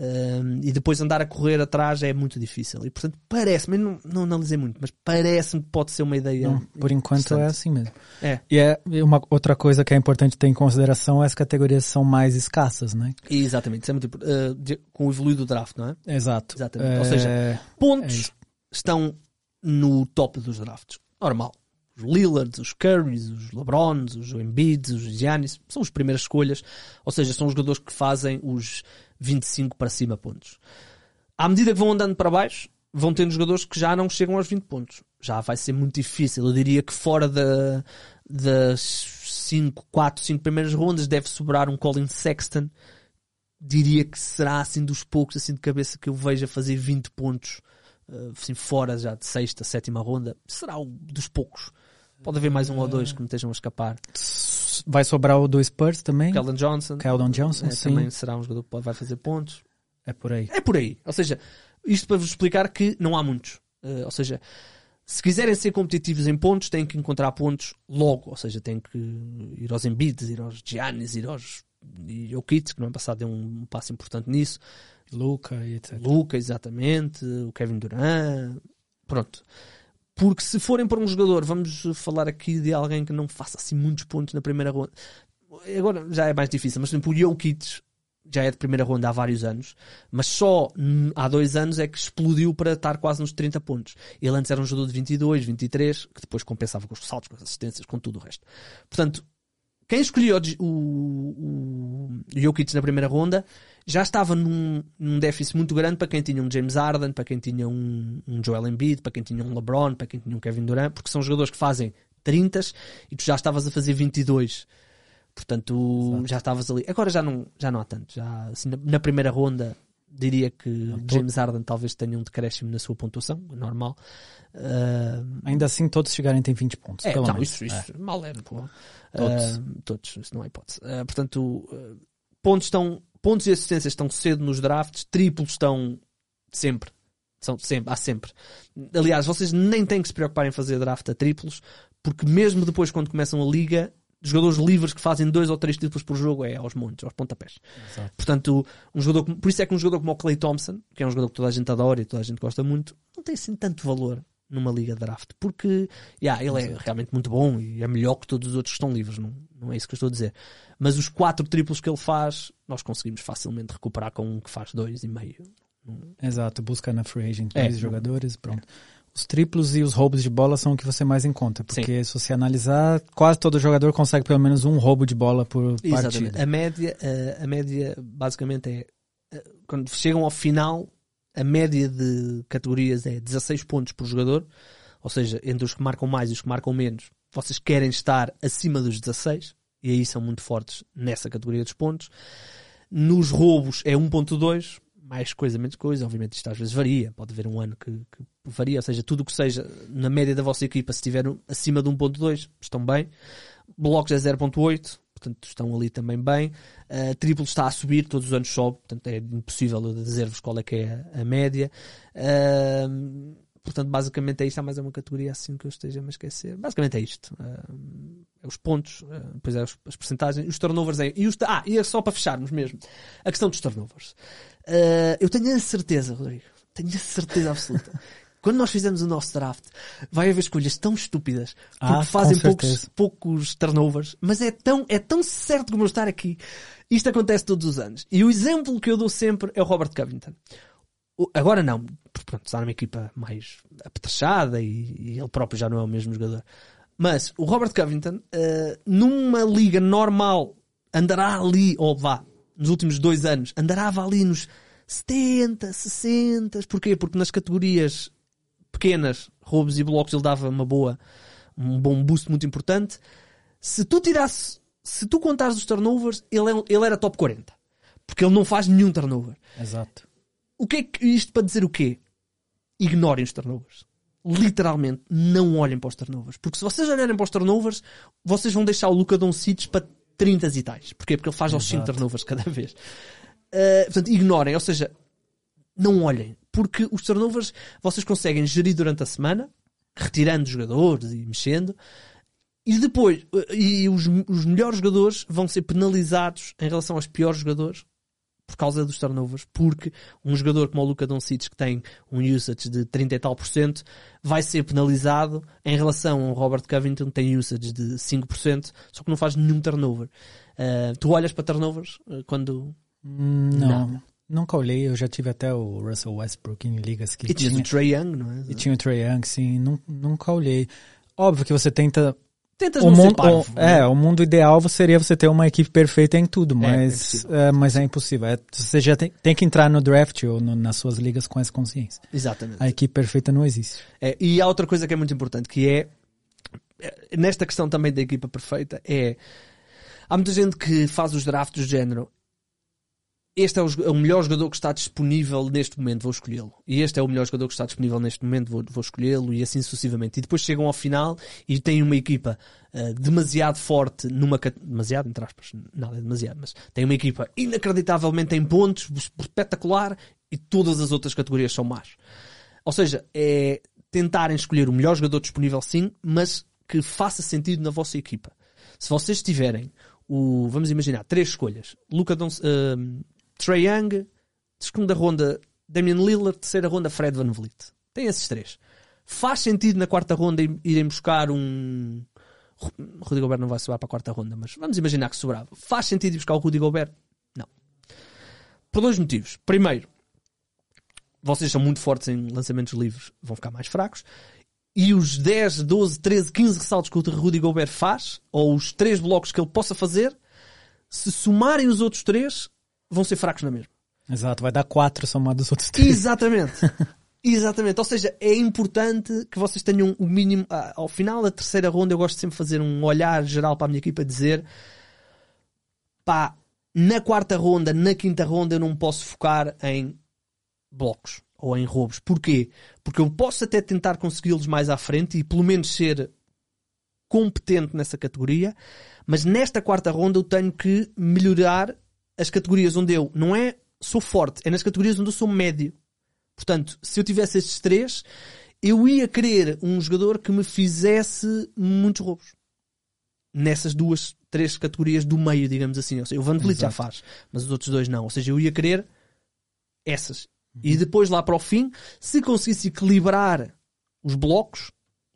Um, e depois andar a correr atrás é muito difícil. E portanto, parece-me, não, não analisei muito, mas parece-me que pode ser uma ideia. Não, por enquanto é assim mesmo. É. E é uma outra coisa que é importante ter em consideração: as categorias são mais escassas, né? Exatamente, isso é muito, uh, de, com o evoluir do draft, não é? Exato. Exatamente. É... Ou seja, pontos estão no top dos drafts. Normal. Os Lillards, os Currys, os LeBrons, os Embiids, os Giannis, são as primeiras escolhas. Ou seja, são os jogadores que fazem os 25 para cima pontos. À medida que vão andando para baixo, vão tendo jogadores que já não chegam aos 20 pontos. Já vai ser muito difícil. Eu diria que fora da, das 5, 4, 5 primeiras rondas deve sobrar um Colin Sexton. Diria que será assim dos poucos assim de cabeça que eu vejo a fazer 20 pontos assim, fora já de sexta, sétima ronda. Será o dos poucos. Pode haver mais um ou dois que me estejam a escapar. Vai sobrar o do Spurs também? Keldon Johnson. Keldon Johnson, é, sim. Também será um jogador que vai fazer pontos. É por aí. É por aí. Ou seja, isto para vos explicar que não há muitos. Uh, ou seja, se quiserem ser competitivos em pontos, têm que encontrar pontos logo. Ou seja, têm que ir aos Embiids, ir aos Giannis, ir aos Jokic, que no ano passado deu um passo importante nisso. Luca etc. Luca, exatamente. O Kevin Durant. Pronto. Porque se forem para um jogador, vamos falar aqui de alguém que não faça assim muitos pontos na primeira ronda. Agora já é mais difícil, mas por exemplo, o Jokic já é de primeira ronda há vários anos, mas só há dois anos é que explodiu para estar quase nos 30 pontos. Ele antes era um jogador de 22, 23, que depois compensava com os saltos, com as assistências, com tudo o resto. Portanto, quem escolheu o, o, o Jokic na primeira ronda já estava num, num, déficit muito grande para quem tinha um James Harden, para quem tinha um, um Joel Embiid, para quem tinha um LeBron, para quem tinha um Kevin Durant, porque são jogadores que fazem 30 e tu já estavas a fazer 22. Portanto, Exato. já estavas ali. Agora já não, já não há tanto. Já, assim, na, na, primeira ronda, diria que não, James Harden talvez tenha um decréscimo na sua pontuação, normal. Uh, Ainda assim, todos chegarem tem 20 pontos. É, pelo não, menos. isso, isso é. mal era. Todos. Uh, todos, isso não há hipótese. Uh, portanto, pontos, estão, pontos e assistências estão cedo nos drafts, triplos estão sempre. São sempre, há sempre. Aliás, vocês nem têm que se preocupar em fazer draft a triplos, porque mesmo depois, quando começam a liga, jogadores livres que fazem dois ou três triplos por jogo é aos montes, aos pontapés. Exato. Portanto, um jogador, por isso é que um jogador como o Clay Thompson, que é um jogador que toda a gente adora e toda a gente gosta muito, não tem assim tanto valor numa liga de draft, porque yeah, ele é realmente muito bom e é melhor que todos os outros que estão livres, não, não é isso que eu estou a dizer. Mas os quatro triplos que ele faz, nós conseguimos facilmente recuperar com um que faz dois e meio. Exato, busca na free agent É. dois jogadores, pronto. Os triplos e os roubos de bola são o que você mais encontra, porque se você analisar, quase todo jogador consegue pelo menos um roubo de bola por Exatamente. partida. A média, a, a média basicamente é eh, quando chegam ao final, a média de categorias é 16 pontos por jogador, ou seja, entre os que marcam mais e os que marcam menos, vocês querem estar acima dos 16, e aí são muito fortes nessa categoria dos pontos. Nos roubos é 1.2, mais coisa, menos coisa, obviamente isto às vezes varia, pode haver um ano que, que varia, ou seja, tudo o que seja na média da vossa equipa, se estiver acima de 1.2, estão bem. Blocos é 0.8, portanto estão ali também bem. Uh, triplo está a subir, todos os anos sobe, portanto é impossível dizer-vos qual é que é a, a média. Uh, portanto, basicamente é isto. Há mais uma categoria assim que eu esteja a me esquecer. Basicamente é isto. Uh, os pontos, eh, depois é os- as percentagens, os turnovers é. E os, ah, e é só para fecharmos mesmo. A questão dos turnovers. Eh, eu tenho a certeza, Rodrigo, tenho a certeza absoluta. Quando nós fizemos o nosso draft, vai haver escolhas tão estúpidas porque Ah, fazem poucos, poucos turnovers, mas é tão, é tão certo como eu estar aqui. Isto acontece todos os anos. E o exemplo que eu dou sempre é o Robert Covington. Agora não, porque pronto, está numa equipa mais apetrechada e, e ele próprio já não é o mesmo jogador. Mas o Robert Covington, eh, numa liga normal, andará ali, ou vá, nos últimos dois anos, andará ali nos 70, 60. Porquê? Porque nas categorias pequenas, roubos e blocos, ele dava uma boa, um bom boost muito importante. Se tu tirasse, se tu contares os turnovers, ele, é- ele era top 40. Porque ele não faz nenhum turnover. Exato. O que é que isto para dizer o quê? Ignorem os turnovers. Literalmente, não olhem para os turnovers. Porque se vocês olharem para os turnovers, vocês vão deixar o Luca Doncic para 30 e tais. Porquê? Porque ele faz aos 5 Exato. turnovers cada vez. Uh, portanto, ignorem. Ou seja, não olhem. Porque os turnovers vocês conseguem gerir durante a semana, retirando jogadores e mexendo. E depois, e os, os melhores jogadores vão ser penalizados em relação aos piores jogadores por causa dos turnovers, porque um jogador como o Luka Doncic que tem um usage de 30 e tal por cento vai ser penalizado em relação ao Robert Covington que tem usage de 5%, só que não faz nenhum turnover. Uh, tu olhas para turnovers uh, quando Hum, Não, Não. Nunca olhei. Eu já tive até o Russell Westbrook em ligas que e tinha tinha, o Trae Young, não é? e tinha o Trae Young, sim. nun- Nunca olhei. Óbvio que você tenta Tentas o mundo, parvo, o- né? é, o mundo ideal seria você ter uma equipe perfeita em tudo, É, é mas impossível. é, mas é impossível. É, você já tem, tem que entrar no draft ou no- nas suas ligas com essa consciência. Exatamente. A equipe perfeita não existe. É, e há outra coisa que é muito importante, que é, é, nesta questão também da equipa perfeita, é, há muita gente que faz os drafts do género, este é o, é o melhor jogador que está disponível neste momento, vou escolhê-lo. E este é o melhor jogador que está disponível neste momento, vou, vou escolhê-lo, e assim sucessivamente. E depois chegam ao final e têm uma equipa ah, demasiado forte numa... Demasiado, entre aspas, nada é demasiado, mas tem uma equipa inacreditavelmente em pontos, espetacular, e todas as outras categorias são más. Ou seja, é tentarem escolher o melhor jogador disponível sim, mas que faça sentido na vossa equipa. Se vocês tiverem o, vamos imaginar, três escolhas, Luca Don, um, Trae Young, segunda ronda Damian Lillard, terceira ronda Fred Van Vliet. Tem esses três. Faz sentido na quarta ronda ir- irem buscar um Rudy Gobert não vai sobrar para a quarta ronda, mas vamos imaginar que sobrava. Faz sentido ir buscar o Rudy Gobert? Não. Por dois motivos. Primeiro, vocês são muito fortes em lançamentos livres, vão ficar mais fracos. E os 10, 12, 13, 15 ressaltos que o Rudy Gobert faz, ou os 3 blocos que ele possa fazer, se somarem os outros 3, vão ser fracos na mesma. Exato, vai dar quatro somados dos outros três. Exatamente. <laughs> Exatamente. Ou seja, é importante que vocês tenham o mínimo. ah, Ao final da terceira ronda, eu gosto sempre de fazer um olhar geral para a minha equipa, dizer pá, na quarta ronda, na quinta ronda, eu não posso focar em blocos ou em roubos. Porquê? Porque eu posso até tentar consegui-los mais à frente e pelo menos ser competente nessa categoria, mas nesta quarta ronda eu tenho que melhorar as categorias onde eu não é sou forte, é nas categorias onde eu sou médio. Portanto, se eu tivesse estes três, eu ia querer um jogador que me fizesse muitos roubos. Nessas duas, três categorias do meio, digamos assim. Ou seja, o Van Vliet já faz, mas os outros dois não. Ou seja, eu ia querer essas. E depois, lá para o fim, se conseguisse equilibrar os blocos,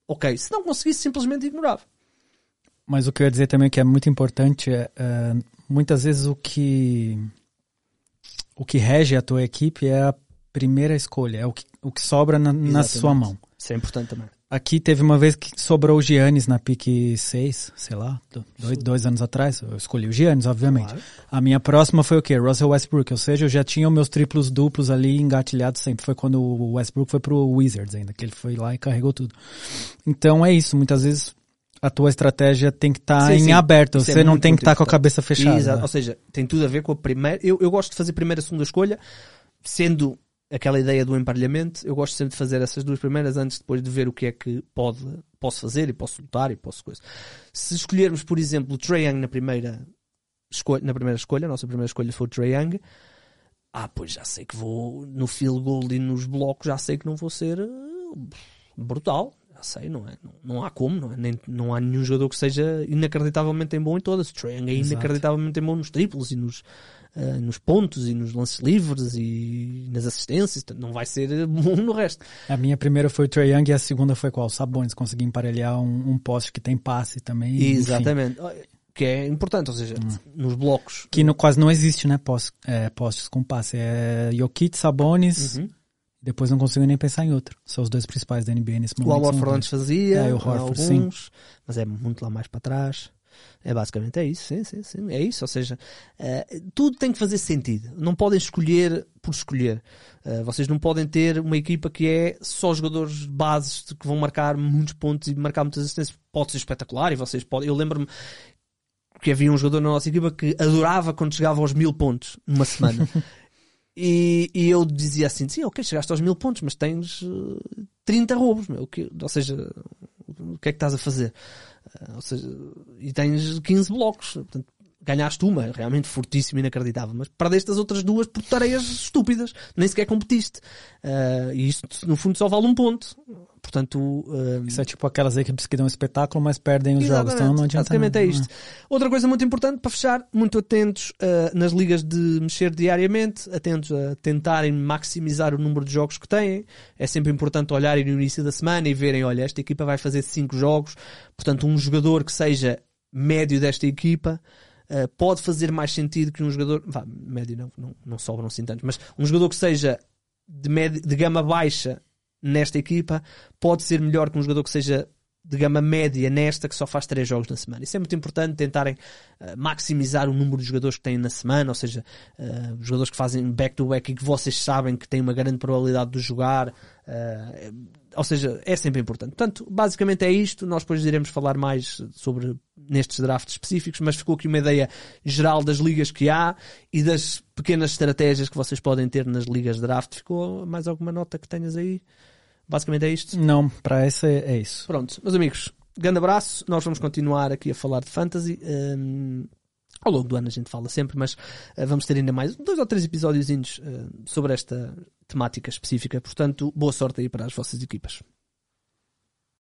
ok. Se não conseguisse, simplesmente ignorava. Mas o que eu ia dizer também que é muito importante é, é, muitas vezes o que o que rege a tua equipe é a primeira escolha, é o que, o que sobra na, na sua mão. Isso é importante também. Aqui teve uma vez que sobrou o Giannis na pique 6, sei lá, do- dois, dois anos atrás. Eu escolhi o Giannis, obviamente. Claro. A minha próxima foi o quê? Russell Westbrook. Ou seja, eu já tinha os meus triplos duplos ali engatilhados sempre. Foi quando o Westbrook foi pro Wizards ainda, que ele foi lá e carregou tudo. Então é isso. Muitas vezes a tua estratégia tem que estar Sim, em sim. aberto. É Você não muito, tem que estar com a cabeça fechada. Exato. né? Ou seja, tem tudo a ver com a primeira. Eu, eu gosto de fazer primeira e segunda escolha, sendo aquela ideia do emparelhamento, eu gosto sempre de fazer essas duas primeiras antes depois de ver o que é que pode, posso fazer e posso lutar e posso coisa. Se escolhermos, por exemplo, o Trae Young na primeira escolha, na primeira escolha, a nossa primeira escolha foi o Trae Young, ah, pois já sei que vou no field goal e nos blocos, já sei que não vou ser eh, brutal. Sei, não é? Não, não há como, não, é? Nem, não há nenhum jogador que seja inacreditavelmente bom em todas. O Trae Young é inacreditavelmente bom nos triplos e nos, ah, nos pontos e nos lances livres e nas assistências. Não vai ser <laughs> bom no resto. A minha primeira foi o Trae Young e a segunda foi qual? Sabonis. Consegui emparelhar um, um poste que tem passe também. enfim. Exatamente. Que é importante, ou seja, nos blocos. Que no, quase não existe, né? Post, é, postes com passe. É Jokic, Sabonis. Uhum. Depois não consigo nem pensar em outro. São os dois principais da NBA nesse O momento. São Horford fazia, É, o Horford, alguns, mas é muito lá mais para trás. É basicamente é isso, sim, sim, sim. É isso, ou seja, eh, tudo tem que fazer sentido. Não podem escolher por escolher. Eh, vocês não podem ter uma equipa que é só jogadores bases que vão marcar muitos pontos e marcar muitas assistências. Pode ser espetacular e vocês podem. Eu lembro-me que havia um jogador na nossa equipa que adorava quando chegava aos mil pontos numa semana. <laughs> E, e eu dizia assim: sim, ok, chegaste aos mil pontos, mas tens eh, 30 roubos, meu. Que- ou seja, o que é que estás a fazer? Eh, ou seja, e tens 15 blocos. Portanto, ganhaste uma, realmente fortíssima, inacreditável, mas perdeste as outras duas por tareias estúpidas. Nem sequer competiste. Eh, e isto, no fundo, só vale um ponto. Portanto, eh, Isso é tipo aquelas equipes que dão espetáculo, mas perdem os jogos. Então não adianta Basicamente é isto. Outra coisa muito importante para fechar, muito atentos uh, nas ligas de mexer diariamente, atentos a tentarem maximizar o número de jogos que têm. É sempre importante olharem no início da semana e verem, olha, esta equipa vai fazer 5 jogos, portanto um jogador que seja médio desta equipa uh, pode fazer mais sentido que um jogador, vá, médio não, não, não sobram assim tantos, mas um jogador que seja de, médio, de gama baixa nesta equipa pode ser melhor que um jogador que seja de gama média nesta que só faz três jogos na semana. Isso é muito importante tentarem uh, maximizar o número de jogadores que têm na semana, ou seja, os jogadores que fazem back-to-back e que vocês sabem que têm uma grande probabilidade de jogar. uh, ou seja, é sempre importante. Portanto, basicamente é isto. Nós depois iremos falar mais sobre nestes drafts específicos, mas ficou aqui uma ideia geral das ligas que há e das pequenas estratégias que vocês podem ter nas ligas de draft. Ficou mais alguma nota que tenhas aí? Basicamente é isto. Não, para essa é, é isso. Pronto, meus amigos, grande abraço. Nós vamos continuar aqui a falar de fantasy. Hum, ao longo do ano a gente fala sempre, mas uh, vamos ter ainda mais dois ou três episódios uh, sobre esta temática específica. Portanto, boa sorte aí para as vossas equipas.